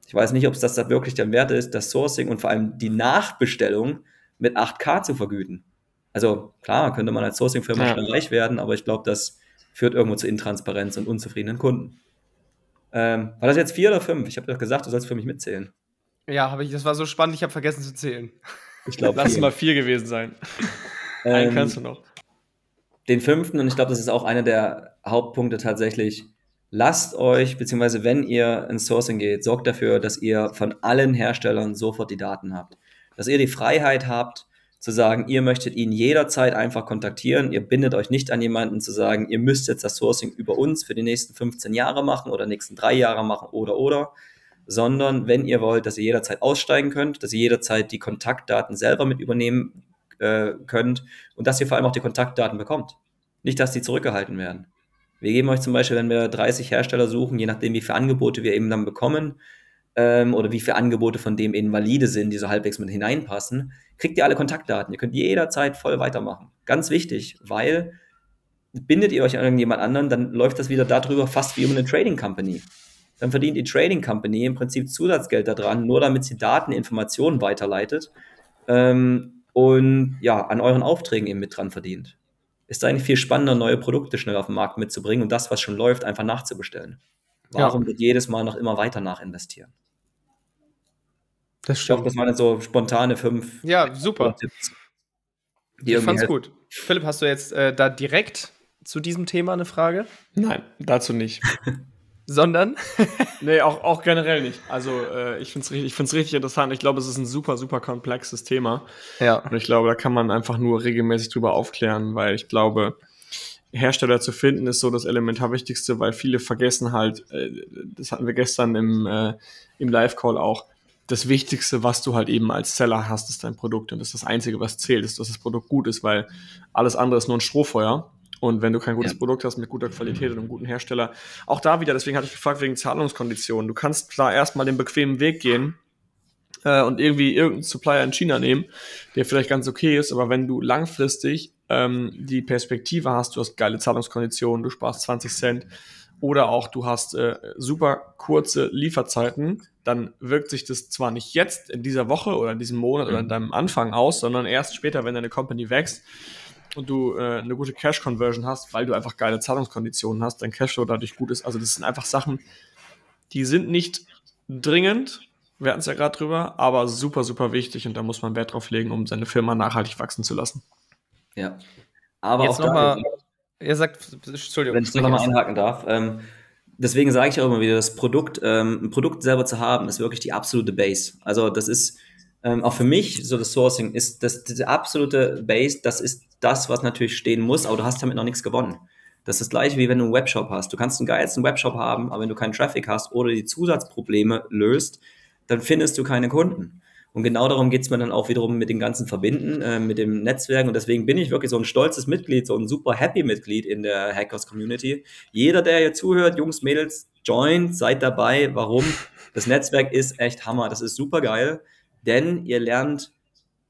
Ich weiß nicht, ob es das da wirklich der Wert ist, das Sourcing und vor allem die Nachbestellung mit 8k zu vergüten. Also klar, könnte man als Sourcing-Firma ja. schnell reich werden, aber ich glaube, das führt irgendwo zu Intransparenz und unzufriedenen Kunden. Ähm, war das jetzt vier oder fünf? Ich habe doch gesagt, du sollst für mich mitzählen. Ja, habe ich. Das war so spannend, ich habe vergessen zu zählen. Ich glaube, lass mal vier gewesen sein. [laughs] Ähm, Einen kannst du noch den fünften, und ich glaube, das ist auch einer der Hauptpunkte tatsächlich, lasst euch, beziehungsweise wenn ihr ins Sourcing geht, sorgt dafür, dass ihr von allen Herstellern sofort die Daten habt. Dass ihr die Freiheit habt, zu sagen, ihr möchtet ihn jederzeit einfach kontaktieren. Ihr bindet euch nicht an jemanden zu sagen, ihr müsst jetzt das Sourcing über uns für die nächsten 15 Jahre machen oder nächsten drei Jahre machen oder oder, sondern wenn ihr wollt, dass ihr jederzeit aussteigen könnt, dass ihr jederzeit die Kontaktdaten selber mit übernehmen äh, könnt und dass ihr vor allem auch die Kontaktdaten bekommt. Nicht, dass die zurückgehalten werden. Wir geben euch zum Beispiel, wenn wir 30 Hersteller suchen, je nachdem, wie viele Angebote wir eben dann bekommen ähm, oder wie viele Angebote von dem eben valide sind, die so halbwegs mit hineinpassen, kriegt ihr alle Kontaktdaten. Ihr könnt jederzeit voll weitermachen. Ganz wichtig, weil bindet ihr euch an irgendjemand anderen, dann läuft das wieder darüber fast wie um eine Trading Company. Dann verdient die Trading Company im Prinzip Zusatzgeld daran, nur damit sie Daten, Informationen weiterleitet. Ähm, und ja, an euren Aufträgen eben mit dran verdient. Ist eigentlich viel spannender, neue Produkte schnell auf den Markt mitzubringen und das, was schon läuft, einfach nachzubestellen. Warum ja. wird jedes Mal noch immer weiter nachinvestieren? Das stimmt. Ich glaube, das waren jetzt so spontane fünf. Ja, super. Tipps, ich fand's gut. Philipp, hast du jetzt äh, da direkt zu diesem Thema eine Frage? Nein, dazu nicht. [laughs] sondern? [laughs] nee, auch, auch generell nicht. Also äh, ich finde es richtig, richtig interessant. Ich glaube, es ist ein super, super komplexes Thema. Ja. Und ich glaube, da kann man einfach nur regelmäßig drüber aufklären, weil ich glaube, Hersteller zu finden ist so das elementar Wichtigste, weil viele vergessen halt, äh, das hatten wir gestern im, äh, im Live-Call auch, das Wichtigste, was du halt eben als Seller hast, ist dein Produkt. Und das ist das Einzige, was zählt, ist, dass das Produkt gut ist, weil alles andere ist nur ein Strohfeuer. Und wenn du kein gutes ja. Produkt hast mit guter Qualität und einem guten Hersteller, auch da wieder, deswegen hatte ich gefragt wegen Zahlungskonditionen. Du kannst klar erstmal den bequemen Weg gehen äh, und irgendwie irgendeinen Supplier in China nehmen, der vielleicht ganz okay ist, aber wenn du langfristig ähm, die Perspektive hast, du hast geile Zahlungskonditionen, du sparst 20 Cent oder auch du hast äh, super kurze Lieferzeiten, dann wirkt sich das zwar nicht jetzt in dieser Woche oder in diesem Monat mhm. oder in deinem Anfang aus, sondern erst später, wenn deine Company wächst und du äh, eine gute Cash-Conversion hast, weil du einfach geile Zahlungskonditionen hast, dein Cashflow dadurch gut ist. Also das sind einfach Sachen, die sind nicht dringend, wir hatten es ja gerade drüber, aber super, super wichtig und da muss man Wert drauf legen, um seine Firma nachhaltig wachsen zu lassen. Ja. Aber Jetzt auch nochmal, er sagt, Entschuldigung. Wenn ich nochmal einhaken darf, ähm, deswegen sage ich auch immer wieder, das Produkt, ähm, ein Produkt selber zu haben, ist wirklich die absolute Base. Also das ist ähm, auch für mich, so das Sourcing, ist das, diese absolute Base, das ist das, was natürlich stehen muss, aber du hast damit noch nichts gewonnen. Das ist das gleiche, wie wenn du einen Webshop hast. Du kannst einen geilsten Webshop haben, aber wenn du keinen Traffic hast oder die Zusatzprobleme löst, dann findest du keine Kunden. Und genau darum geht es mir dann auch wiederum mit den ganzen Verbinden, äh, mit dem Netzwerk. Und deswegen bin ich wirklich so ein stolzes Mitglied, so ein super happy Mitglied in der Hackers Community. Jeder, der hier zuhört, Jungs, Mädels, joint, seid dabei. Warum? Das Netzwerk ist echt Hammer. Das ist super geil, denn ihr lernt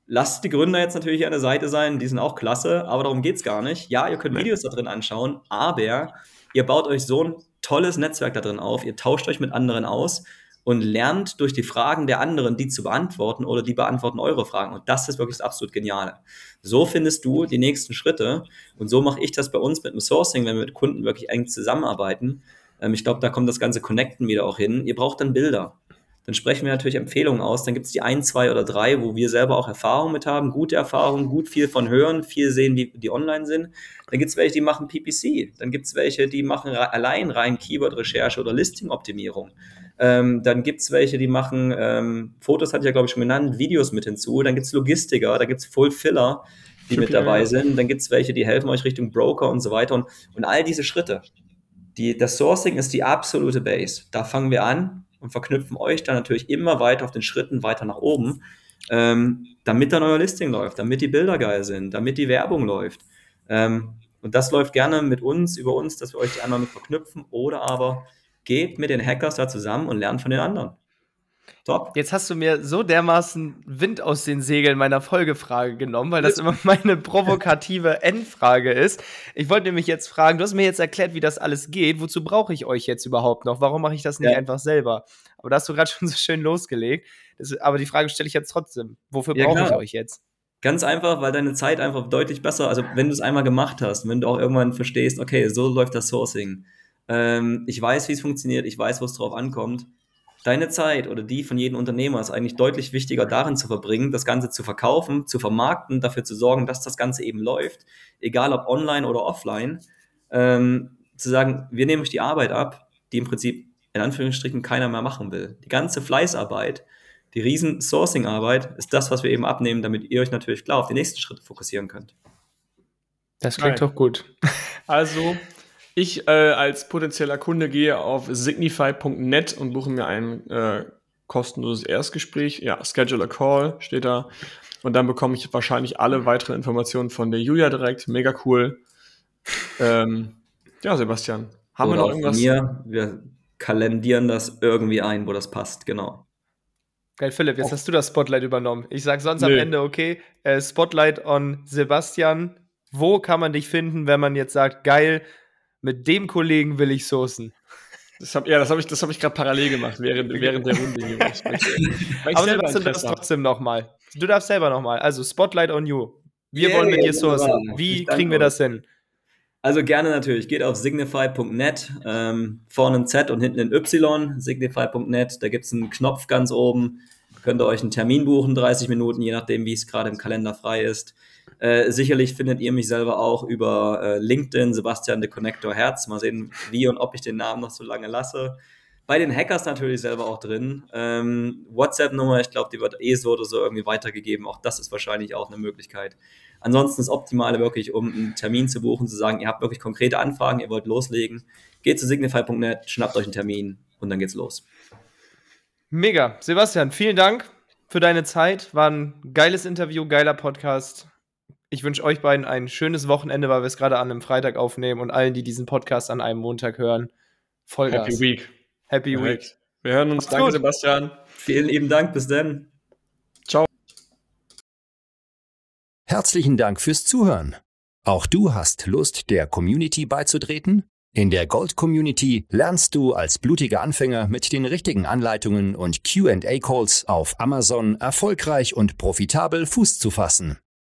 Lasst die Gründer jetzt natürlich an der Seite sein, die sind auch klasse, aber darum geht es gar nicht. Ja, ihr könnt Videos da drin anschauen, aber ihr baut euch so ein tolles Netzwerk da drin auf, ihr tauscht euch mit anderen aus und lernt durch die Fragen der anderen, die zu beantworten oder die beantworten eure Fragen. Und das ist wirklich das absolut Geniale. So findest du die nächsten Schritte und so mache ich das bei uns mit dem Sourcing, wenn wir mit Kunden wirklich eng zusammenarbeiten. Ähm, ich glaube, da kommt das ganze Connecten wieder auch hin. Ihr braucht dann Bilder. Dann sprechen wir natürlich Empfehlungen aus. Dann gibt es die ein, zwei oder drei, wo wir selber auch Erfahrung mit haben, gute Erfahrungen, gut viel von hören, viel sehen, die, die online sind. Dann gibt es welche, die machen PPC. Dann gibt es welche, die machen allein rein Keyword-Recherche oder Listing-Optimierung. Ähm, dann gibt es welche, die machen, ähm, Fotos hatte ich ja, glaube ich, schon genannt, Videos mit hinzu. Dann gibt es Logistiker, da gibt es Fulfiller, die mit dabei sind. Dann gibt es welche, die helfen euch Richtung Broker und so weiter. Und, und all diese Schritte. Die, das Sourcing ist die absolute Base. Da fangen wir an und verknüpfen euch dann natürlich immer weiter auf den Schritten weiter nach oben, ähm, damit dann euer Listing läuft, damit die Bilder geil sind, damit die Werbung läuft. Ähm, und das läuft gerne mit uns, über uns, dass wir euch die anderen mit verknüpfen oder aber geht mit den Hackers da zusammen und lernt von den anderen. Top. Jetzt hast du mir so dermaßen Wind aus den Segeln meiner Folgefrage genommen, weil das immer meine provokative [laughs] Endfrage ist. Ich wollte nämlich jetzt fragen, du hast mir jetzt erklärt, wie das alles geht. Wozu brauche ich euch jetzt überhaupt noch? Warum mache ich das nicht ja. einfach selber? Aber da hast du gerade schon so schön losgelegt. Das, aber die Frage stelle ich jetzt trotzdem. Wofür ja, brauche ich euch jetzt? Ganz einfach, weil deine Zeit einfach deutlich besser, also wenn du es einmal gemacht hast, wenn du auch irgendwann verstehst, okay, so läuft das Sourcing ähm, ich weiß, wie es funktioniert, ich weiß, wo es drauf ankommt. Deine Zeit oder die von jedem Unternehmer ist eigentlich deutlich wichtiger darin zu verbringen, das Ganze zu verkaufen, zu vermarkten, dafür zu sorgen, dass das Ganze eben läuft, egal ob online oder offline. Ähm, zu sagen, wir nehmen euch die Arbeit ab, die im Prinzip in Anführungsstrichen keiner mehr machen will. Die ganze Fleißarbeit, die riesen Sourcing-Arbeit ist das, was wir eben abnehmen, damit ihr euch natürlich klar auf die nächsten Schritte fokussieren könnt. Das klingt Nein. doch gut. Also, ich äh, als potenzieller Kunde gehe auf signify.net und buche mir ein äh, kostenloses Erstgespräch. Ja, schedule a call steht da. Und dann bekomme ich wahrscheinlich alle weiteren Informationen von der Julia direkt. Mega cool. Ähm, ja, Sebastian. Haben Oder wir noch irgendwas? Mir, wir kalendieren das irgendwie ein, wo das passt, genau. Geil, Philipp, jetzt oh. hast du das Spotlight übernommen. Ich sag sonst Nö. am Ende, okay, äh, Spotlight on Sebastian. Wo kann man dich finden, wenn man jetzt sagt, geil, mit dem Kollegen will ich sourcen. Das hab, ja, das habe ich, hab ich gerade parallel gemacht, während, während der Runde. Hier, Aber du darfst das trotzdem nochmal. Du darfst selber nochmal. Also, Spotlight on you. Wir yeah, wollen mit dir sourcen. Wie kriegen wir das hin? Also gerne natürlich. Geht auf signify.net, ähm, vorne ein Z und hinten ein Y, signify.net. Da gibt es einen Knopf ganz oben. Könnt ihr euch einen Termin buchen, 30 Minuten, je nachdem, wie es gerade im Kalender frei ist. Äh, sicherlich findet ihr mich selber auch über äh, LinkedIn, Sebastian de Connector Herz. Mal sehen, wie und ob ich den Namen noch so lange lasse. Bei den Hackers natürlich selber auch drin. Ähm, WhatsApp-Nummer, ich glaube, die wird eh so oder so irgendwie weitergegeben. Auch das ist wahrscheinlich auch eine Möglichkeit. Ansonsten das Optimale wirklich, um einen Termin zu buchen, zu sagen, ihr habt wirklich konkrete Anfragen, ihr wollt loslegen. Geht zu signify.net, schnappt euch einen Termin und dann geht's los. Mega. Sebastian, vielen Dank für deine Zeit. War ein geiles Interview, geiler Podcast. Ich wünsche euch beiden ein schönes Wochenende, weil wir es gerade an einem Freitag aufnehmen und allen, die diesen Podcast an einem Montag hören, Vollgas. Happy Week. Happy. Week. Wir hören uns. Macht's Danke, gut. Sebastian. Vielen lieben Dank. Bis dann. Ciao. Herzlichen Dank fürs Zuhören. Auch du hast Lust, der Community beizutreten? In der Gold Community lernst du als blutiger Anfänger mit den richtigen Anleitungen und QA-Calls auf Amazon erfolgreich und profitabel Fuß zu fassen.